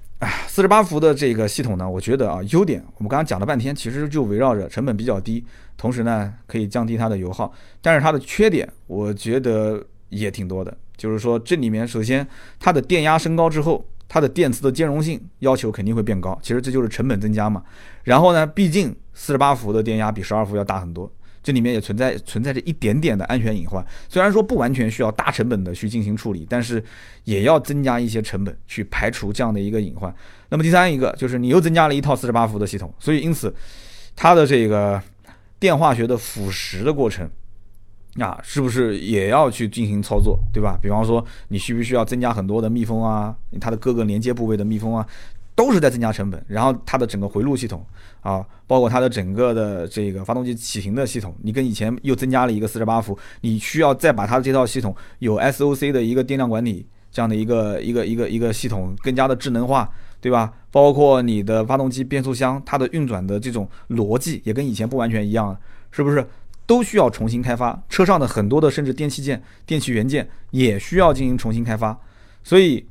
四十八伏的这个系统呢，我觉得啊，优点我们刚刚讲了半天，其实就围绕着成本比较低，同时呢可以降低它的油耗。但是它的缺点，我觉得也挺多的。就是说这里面，首先它的电压升高之后，它的电磁的兼容性要求肯定会变高，其实这就是成本增加嘛。然后呢，毕竟四十八伏的电压比十二伏要大很多。这里面也存在存在着一点点的安全隐患，虽然说不完全需要大成本的去进行处理，但是也要增加一些成本去排除这样的一个隐患。那么第三一个就是你又增加了一套四十八伏的系统，所以因此它的这个电化学的腐蚀的过程啊，是不是也要去进行操作，对吧？比方说你需不需要增加很多的密封啊，它的各个连接部位的密封啊？都是在增加成本，然后它的整个回路系统啊，包括它的整个的这个发动机启停的系统，你跟以前又增加了一个四十八伏，你需要再把它的这套系统有 SOC 的一个电量管理这样的一个一个一个一个系统更加的智能化，对吧？包括你的发动机变速箱它的运转的这种逻辑也跟以前不完全一样，是不是？都需要重新开发，车上的很多的甚至电器件、电器元件也需要进行重新开发，所以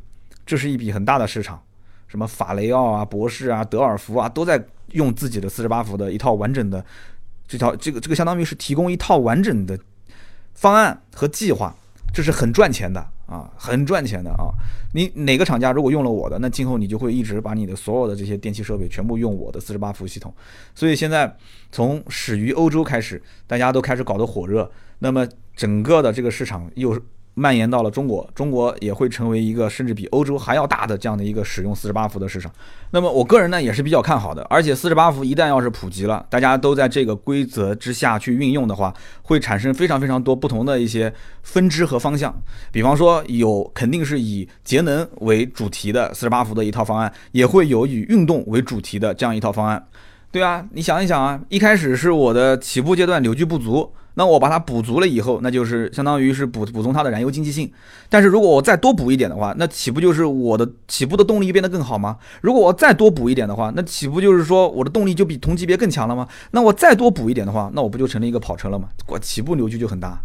这是一笔很大的市场。什么法雷奥啊、博士啊、德尔福啊，都在用自己的四十八伏的一套完整的这套这个这个相当于是提供一套完整的方案和计划，这是很赚钱的啊，很赚钱的啊！你哪个厂家如果用了我的，那今后你就会一直把你的所有的这些电器设备全部用我的四十八伏系统。所以现在从始于欧洲开始，大家都开始搞得火热，那么整个的这个市场又。蔓延到了中国，中国也会成为一个甚至比欧洲还要大的这样的一个使用四十八伏的市场。那么我个人呢也是比较看好的，而且四十八伏一旦要是普及了，大家都在这个规则之下去运用的话，会产生非常非常多不同的一些分支和方向。比方说有肯定是以节能为主题的四十八伏的一套方案，也会有以运动为主题的这样一套方案。对啊，你想一想啊，一开始是我的起步阶段扭矩不足。那我把它补足了以后，那就是相当于是补补充它的燃油经济性。但是如果我再多补一点的话，那岂不就是我的起步的动力变得更好吗？如果我再多补一点的话，那岂不就是说我的动力就比同级别更强了吗？那我再多补一点的话，那我不就成了一个跑车了吗？我起步扭矩就很大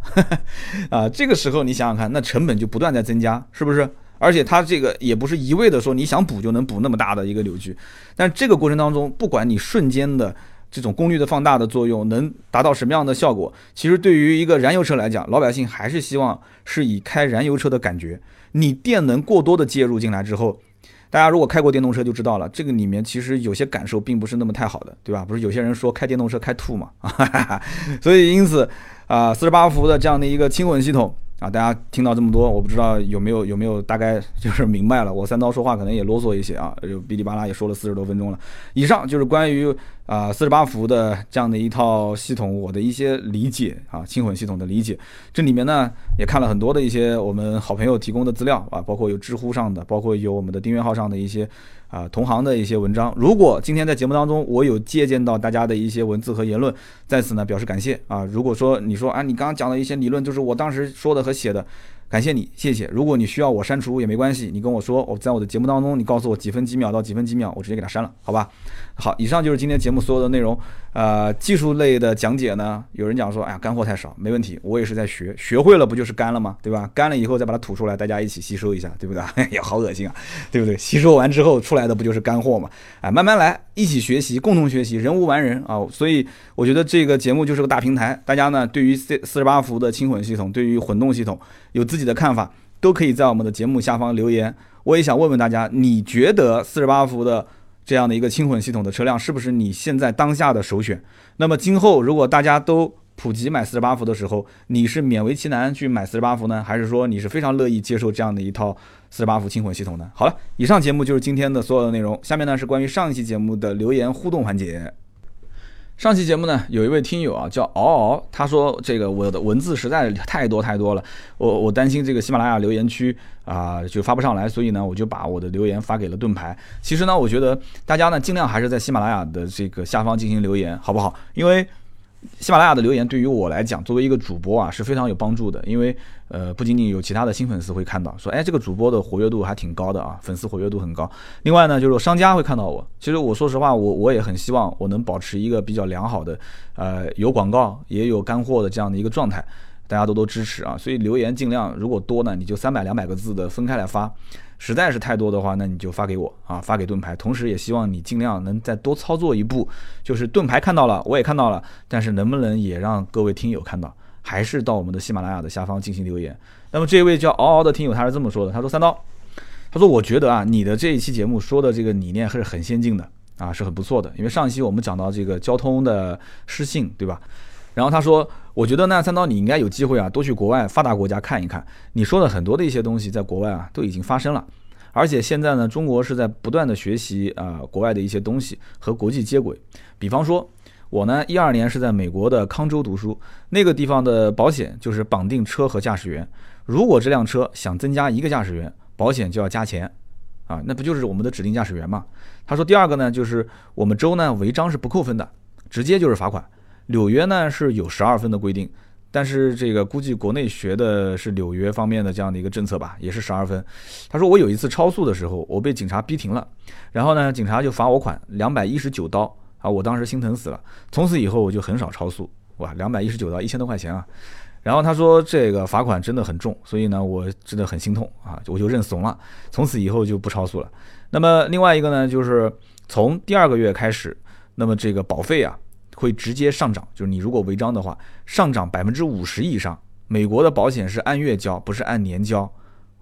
啊！这个时候你想想看，那成本就不断在增加，是不是？而且它这个也不是一味的说你想补就能补那么大的一个扭矩，但这个过程当中，不管你瞬间的。这种功率的放大的作用能达到什么样的效果？其实对于一个燃油车来讲，老百姓还是希望是以开燃油车的感觉。你电能过多的介入进来之后，大家如果开过电动车就知道了，这个里面其实有些感受并不是那么太好的，对吧？不是有些人说开电动车开吐嘛？所以因此啊，四十八伏的这样的一个轻混系统。啊，大家听到这么多，我不知道有没有有没有大概就是明白了。我三刀说话可能也啰嗦一些啊，就哔哩吧啦也说了四十多分钟了。以上就是关于啊四十八伏的这样的一套系统，我的一些理解啊，轻混系统的理解。这里面呢也看了很多的一些我们好朋友提供的资料啊，包括有知乎上的，包括有我们的订阅号上的一些。啊，同行的一些文章，如果今天在节目当中我有借鉴到大家的一些文字和言论，在此呢表示感谢啊。如果说你说啊，你刚刚讲的一些理论就是我当时说的和写的。感谢你，谢谢。如果你需要我删除也没关系，你跟我说，我在我的节目当中，你告诉我几分几秒到几分几秒，我直接给它删了，好吧？好，以上就是今天节目所有的内容。呃，技术类的讲解呢，有人讲说，哎呀，干货太少，没问题，我也是在学，学会了不就是干了吗？对吧？干了以后再把它吐出来，大家一起吸收一下，对不对？哎呀，好恶心啊，对不对？吸收完之后出来的不就是干货吗？哎，慢慢来，一起学习，共同学习，人无完人啊。所以我觉得这个节目就是个大平台，大家呢对于四四十八伏的轻混系统，对于混动系统有自己的看法，都可以在我们的节目下方留言。我也想问问大家，你觉得四十八伏的这样的一个轻混系统的车辆，是不是你现在当下的首选？那么今后如果大家都普及买四十八伏的时候，你是勉为其难去买四十八伏呢，还是说你是非常乐意接受这样的一套四十八伏轻混系统呢？好了，以上节目就是今天的所有的内容。下面呢是关于上一期节目的留言互动环节。上期节目呢，有一位听友啊叫嗷嗷，他说这个我的文字实在太多太多了，我我担心这个喜马拉雅留言区啊就发不上来，所以呢我就把我的留言发给了盾牌。其实呢，我觉得大家呢尽量还是在喜马拉雅的这个下方进行留言，好不好？因为喜马拉雅的留言对于我来讲，作为一个主播啊是非常有帮助的，因为呃不仅仅有其他的新粉丝会看到，说哎这个主播的活跃度还挺高的啊，粉丝活跃度很高。另外呢，就是商家会看到我。其实我说实话，我我也很希望我能保持一个比较良好的，呃有广告也有干货的这样的一个状态，大家多多支持啊。所以留言尽量如果多呢，你就三百两百个字的分开来发。实在是太多的话，那你就发给我啊，发给盾牌。同时也希望你尽量能再多操作一步，就是盾牌看到了，我也看到了，但是能不能也让各位听友看到，还是到我们的喜马拉雅的下方进行留言。那么这位叫嗷嗷的听友他是这么说的，他说三刀，他说我觉得啊，你的这一期节目说的这个理念还是很先进的啊，是很不错的。因为上一期我们讲到这个交通的失信，对吧？然后他说，我觉得呢，三刀你应该有机会啊，多去国外发达国家看一看。你说的很多的一些东西，在国外啊都已经发生了。而且现在呢，中国是在不断的学习啊国外的一些东西和国际接轨。比方说，我呢一二年是在美国的康州读书，那个地方的保险就是绑定车和驾驶员。如果这辆车想增加一个驾驶员，保险就要加钱，啊，那不就是我们的指定驾驶员嘛？他说第二个呢，就是我们州呢违章是不扣分的，直接就是罚款。纽约呢是有十二分的规定。但是这个估计国内学的是纽约方面的这样的一个政策吧，也是十二分。他说我有一次超速的时候，我被警察逼停了，然后呢，警察就罚我款两百一十九刀啊，我当时心疼死了。从此以后我就很少超速，哇，两百一十九刀，一千多块钱啊。然后他说这个罚款真的很重，所以呢，我真的很心痛啊，我就认怂了，从此以后就不超速了。那么另外一个呢，就是从第二个月开始，那么这个保费啊。会直接上涨，就是你如果违章的话，上涨百分之五十以上。美国的保险是按月交，不是按年交。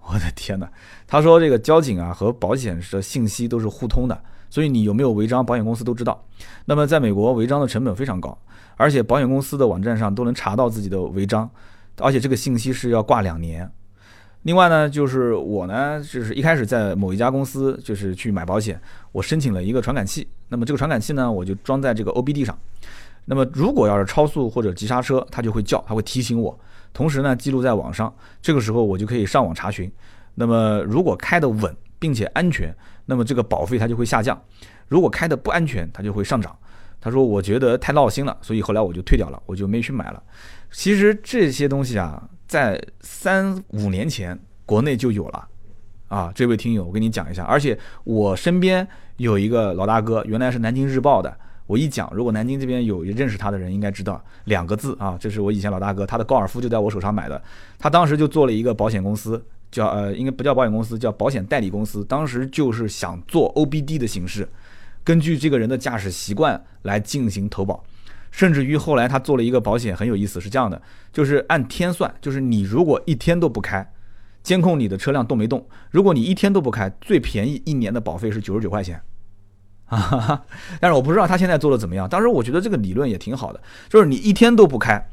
我的天哪！他说这个交警啊和保险的信息都是互通的，所以你有没有违章，保险公司都知道。那么在美国违章的成本非常高，而且保险公司的网站上都能查到自己的违章，而且这个信息是要挂两年。另外呢，就是我呢，就是一开始在某一家公司就是去买保险，我申请了一个传感器。那么这个传感器呢，我就装在这个 OBD 上。那么如果要是超速或者急刹车，它就会叫，它会提醒我。同时呢，记录在网上。这个时候我就可以上网查询。那么如果开得稳并且安全，那么这个保费它就会下降；如果开得不安全，它就会上涨。他说我觉得太闹心了，所以后来我就退掉了，我就没去买了。其实这些东西啊。在三五年前，国内就有了，啊，这位听友，我跟你讲一下，而且我身边有一个老大哥，原来是南京日报的，我一讲，如果南京这边有认识他的人，应该知道。两个字啊，这是我以前老大哥，他的高尔夫就在我手上买的，他当时就做了一个保险公司，叫呃，应该不叫保险公司，叫保险代理公司，当时就是想做 OBD 的形式，根据这个人的驾驶习惯来进行投保。甚至于后来他做了一个保险，很有意思，是这样的，就是按天算，就是你如果一天都不开，监控你的车辆动没动。如果你一天都不开，最便宜一年的保费是九十九块钱，啊，但是我不知道他现在做的怎么样。当时我觉得这个理论也挺好的，就是你一天都不开。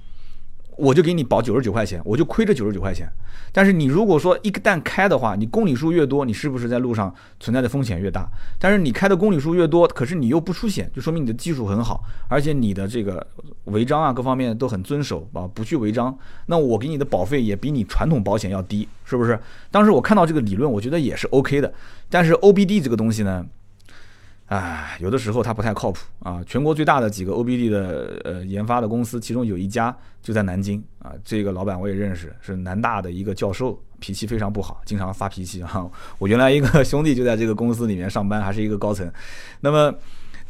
我就给你保九十九块钱，我就亏这九十九块钱。但是你如果说一旦开的话，你公里数越多，你是不是在路上存在的风险越大？但是你开的公里数越多，可是你又不出险，就说明你的技术很好，而且你的这个违章啊各方面都很遵守啊，不去违章。那我给你的保费也比你传统保险要低，是不是？当时我看到这个理论，我觉得也是 OK 的。但是 OBD 这个东西呢？唉，有的时候它不太靠谱啊！全国最大的几个 OBD 的呃研发的公司，其中有一家就在南京啊。这个老板我也认识，是南大的一个教授，脾气非常不好，经常发脾气啊。我原来一个 兄弟就在这个公司里面上班，还是一个高层。那么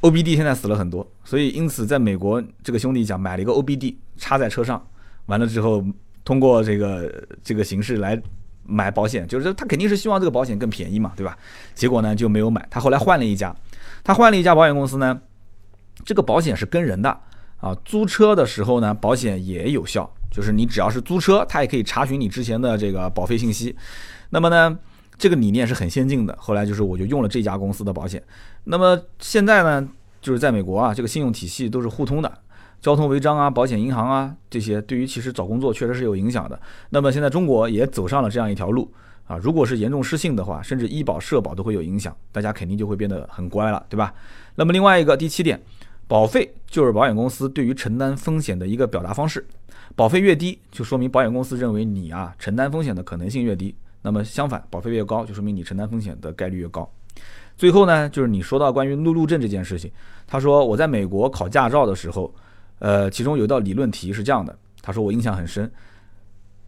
OBD 现在死了很多，所以因此在美国，这个兄弟讲买了一个 OBD 插在车上，完了之后通过这个这个形式来买保险，就是他肯定是希望这个保险更便宜嘛，对吧？结果呢就没有买，他后来换了一家。他换了一家保险公司呢，这个保险是跟人的啊，租车的时候呢，保险也有效，就是你只要是租车，他也可以查询你之前的这个保费信息。那么呢，这个理念是很先进的。后来就是我就用了这家公司的保险。那么现在呢，就是在美国啊，这个信用体系都是互通的，交通违章啊、保险银行啊这些，对于其实找工作确实是有影响的。那么现在中国也走上了这样一条路啊，如果是严重失信的话，甚至医保、社保都会有影响，大家肯定就会变得很乖了，对吧？那么另外一个第七点。保费就是保险公司对于承担风险的一个表达方式，保费越低，就说明保险公司认为你啊承担风险的可能性越低。那么相反，保费越高，就说明你承担风险的概率越高。最后呢，就是你说到关于路怒症这件事情，他说我在美国考驾照的时候，呃，其中有一道理论题是这样的，他说我印象很深，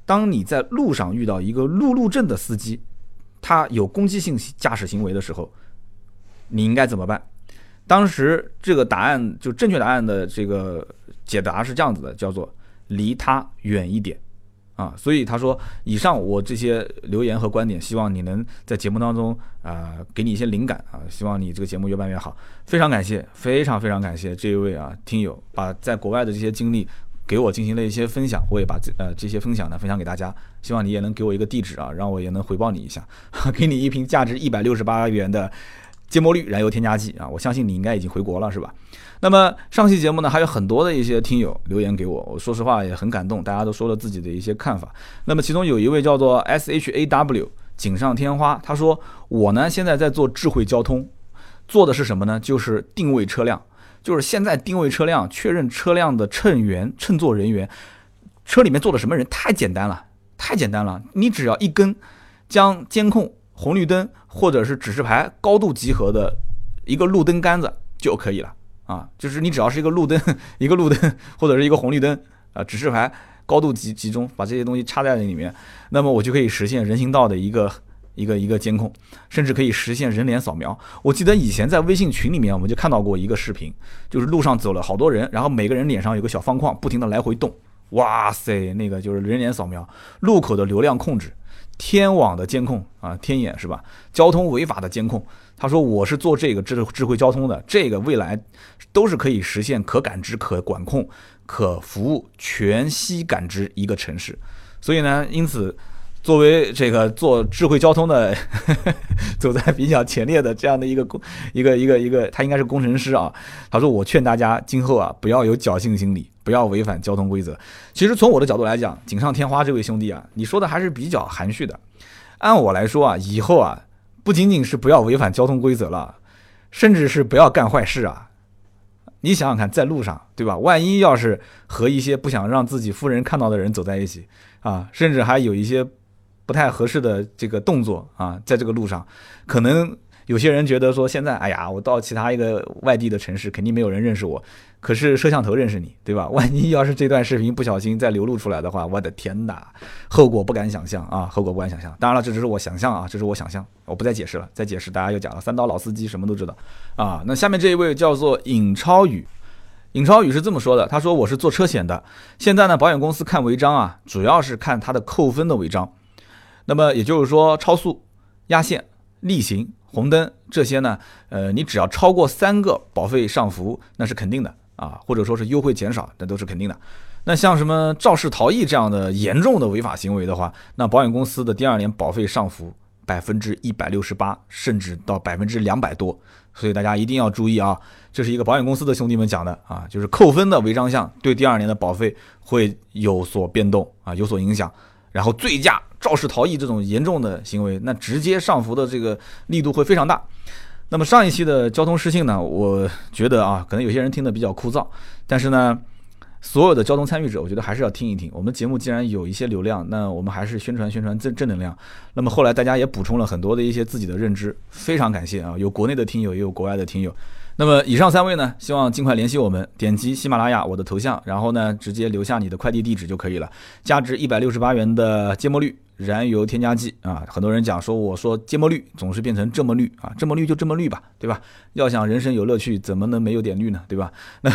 当你在路上遇到一个路怒症的司机，他有攻击性驾驶行为的时候，你应该怎么办？当时这个答案就正确答案的这个解答是这样子的，叫做离他远一点，啊，所以他说以上我这些留言和观点，希望你能在节目当中啊给你一些灵感啊，希望你这个节目越办越好。非常感谢，非常非常感谢这一位啊听友把在国外的这些经历给我进行了一些分享，我也把这呃这些分享呢分享给大家，希望你也能给我一个地址啊，让我也能回报你一下，给你一瓶价值一百六十八元的。芥末绿燃油添加剂啊，我相信你应该已经回国了，是吧？那么上期节目呢，还有很多的一些听友留言给我，我说实话也很感动，大家都说了自己的一些看法。那么其中有一位叫做 S H A W 锦上添花，他说我呢现在在做智慧交通，做的是什么呢？就是定位车辆，就是现在定位车辆，确认车辆的乘员、乘坐人员，车里面坐的什么人，太简单了，太简单了，你只要一根将监控。红绿灯或者是指示牌高度集合的一个路灯杆子就可以了啊，就是你只要是一个路灯、一个路灯或者是一个红绿灯啊，指示牌高度集集中，把这些东西插在那里面，那么我就可以实现人行道的一个一个一个监控，甚至可以实现人脸扫描。我记得以前在微信群里面我们就看到过一个视频，就是路上走了好多人，然后每个人脸上有个小方框，不停的来回动，哇塞，那个就是人脸扫描，路口的流量控制。天网的监控啊，天眼是吧？交通违法的监控。他说我是做这个智智慧交通的，这个未来都是可以实现可感知、可管控、可服务、全息感知一个城市。所以呢，因此。作为这个做智慧交通的，走在比较前列的这样的一个工一个一个一个，他应该是工程师啊。他说：“我劝大家今后啊，不要有侥幸心理，不要违反交通规则。”其实从我的角度来讲，锦上添花这位兄弟啊，你说的还是比较含蓄的。按我来说啊，以后啊，不仅仅是不要违反交通规则了，甚至是不要干坏事啊。你想想看，在路上，对吧？万一要是和一些不想让自己夫人看到的人走在一起啊，甚至还有一些。不太合适的这个动作啊，在这个路上，可能有些人觉得说，现在哎呀，我到其他一个外地的城市，肯定没有人认识我，可是摄像头认识你，对吧？万一要是这段视频不小心再流露出来的话，我的天哪，后果不敢想象啊，后果不敢想象。当然了，这只是我想象啊，这是我想象，我不再解释了，再解释大家又讲了。三刀老司机什么都知道啊。那下面这一位叫做尹超宇，尹超宇是这么说的，他说我是做车险的，现在呢，保险公司看违章啊，主要是看他的扣分的违章。那么也就是说，超速、压线、逆行、红灯这些呢，呃，你只要超过三个，保费上浮那是肯定的啊，或者说是优惠减少，那都是肯定的。那像什么肇事逃逸这样的严重的违法行为的话，那保险公司的第二年保费上浮百分之一百六十八，甚至到百分之两百多。所以大家一定要注意啊，这是一个保险公司的兄弟们讲的啊，就是扣分的违章项对第二年的保费会有所变动啊，有所影响。然后醉驾、肇事逃逸这种严重的行为，那直接上浮的这个力度会非常大。那么上一期的交通失信呢，我觉得啊，可能有些人听得比较枯燥，但是呢，所有的交通参与者，我觉得还是要听一听。我们节目既然有一些流量，那我们还是宣传宣传正正能量。那么后来大家也补充了很多的一些自己的认知，非常感谢啊，有国内的听友，也有国外的听友。那么以上三位呢，希望尽快联系我们，点击喜马拉雅我的头像，然后呢，直接留下你的快递地址就可以了。价值一百六十八元的芥末绿燃油添加剂啊，很多人讲说我说芥末绿总是变成这么绿啊，这么绿就这么绿吧，对吧？要想人生有乐趣，怎么能没有点绿呢？对吧？那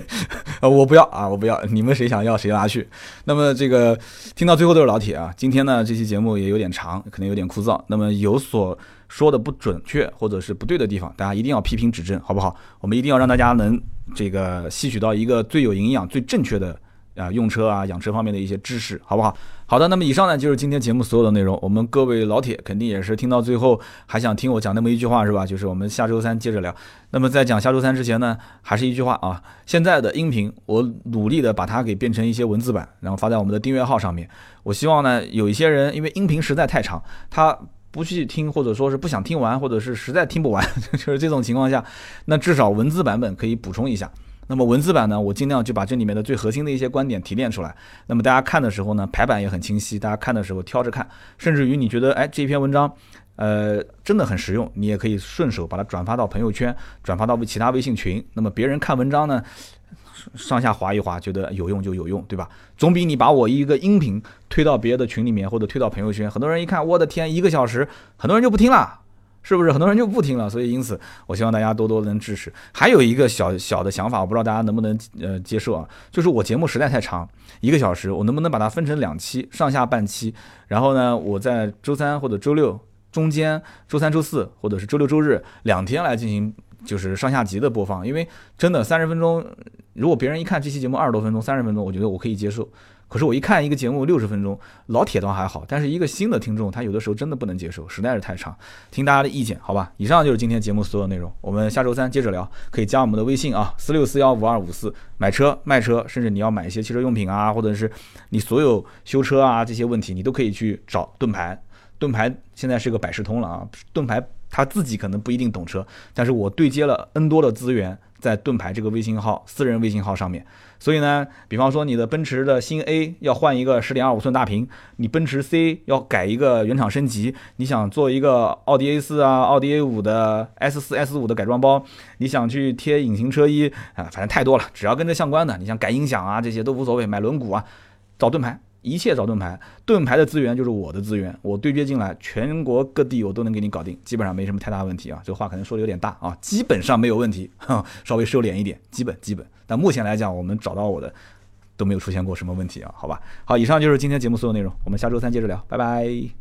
我不要啊，我不要，你们谁想要谁拿去。那么这个听到最后都是老铁啊，今天呢这期节目也有点长，可能有点枯燥，那么有所。说的不准确或者是不对的地方，大家一定要批评指正，好不好？我们一定要让大家能这个吸取到一个最有营养、最正确的啊用车啊养车方面的一些知识，好不好？好的，那么以上呢就是今天节目所有的内容。我们各位老铁肯定也是听到最后还想听我讲那么一句话是吧？就是我们下周三接着聊。那么在讲下周三之前呢，还是一句话啊，现在的音频我努力的把它给变成一些文字版，然后发在我们的订阅号上面。我希望呢有一些人因为音频实在太长，他不去听或者说是不想听完，或者是实在听不完，就是这种情况下，那至少文字版本可以补充一下。那么文字版呢，我尽量就把这里面的最核心的一些观点提炼出来。那么大家看的时候呢，排版也很清晰，大家看的时候挑着看。甚至于你觉得，哎，这篇文章，呃，真的很实用，你也可以顺手把它转发到朋友圈，转发到其他微信群。那么别人看文章呢，上下滑一滑，觉得有用就有用，对吧？总比你把我一个音频推到别的群里面或者推到朋友圈，很多人一看，我的天，一个小时，很多人就不听了。是不是很多人就不听了？所以因此，我希望大家多多能支持。还有一个小小的想法，我不知道大家能不能呃接受啊？就是我节目实在太长，一个小时，我能不能把它分成两期，上下半期？然后呢，我在周三或者周六中间，周三、周四或者是周六、周日两天来进行就是上下集的播放。因为真的三十分钟，如果别人一看这期节目二十多分钟、三十分钟，我觉得我可以接受。可是我一看一个节目六十分钟，老铁倒还好，但是一个新的听众，他有的时候真的不能接受，实在是太长。听大家的意见，好吧？以上就是今天节目所有内容，我们下周三接着聊，可以加我们的微信啊，四六四幺五二五四，买车卖车，甚至你要买一些汽车用品啊，或者是你所有修车啊这些问题，你都可以去找盾牌。盾牌现在是个百事通了啊，盾牌他自己可能不一定懂车，但是我对接了 N 多的资源。在盾牌这个微信号私人微信号上面，所以呢，比方说你的奔驰的新 A 要换一个十点二五寸大屏，你奔驰 C 要改一个原厂升级，你想做一个奥迪 A 四啊、奥迪 A 五的 S 四 S 五的改装包，你想去贴隐形车衣啊，反正太多了，只要跟这相关的，你想改音响啊这些都无所谓，买轮毂啊，找盾牌。一切找盾牌，盾牌的资源就是我的资源，我对接进来，全国各地我都能给你搞定，基本上没什么太大问题啊。这话可能说的有点大啊，基本上没有问题，稍微收敛一点，基本基本。但目前来讲，我们找到我的都没有出现过什么问题啊，好吧。好，以上就是今天节目所有内容，我们下周三接着聊，拜拜。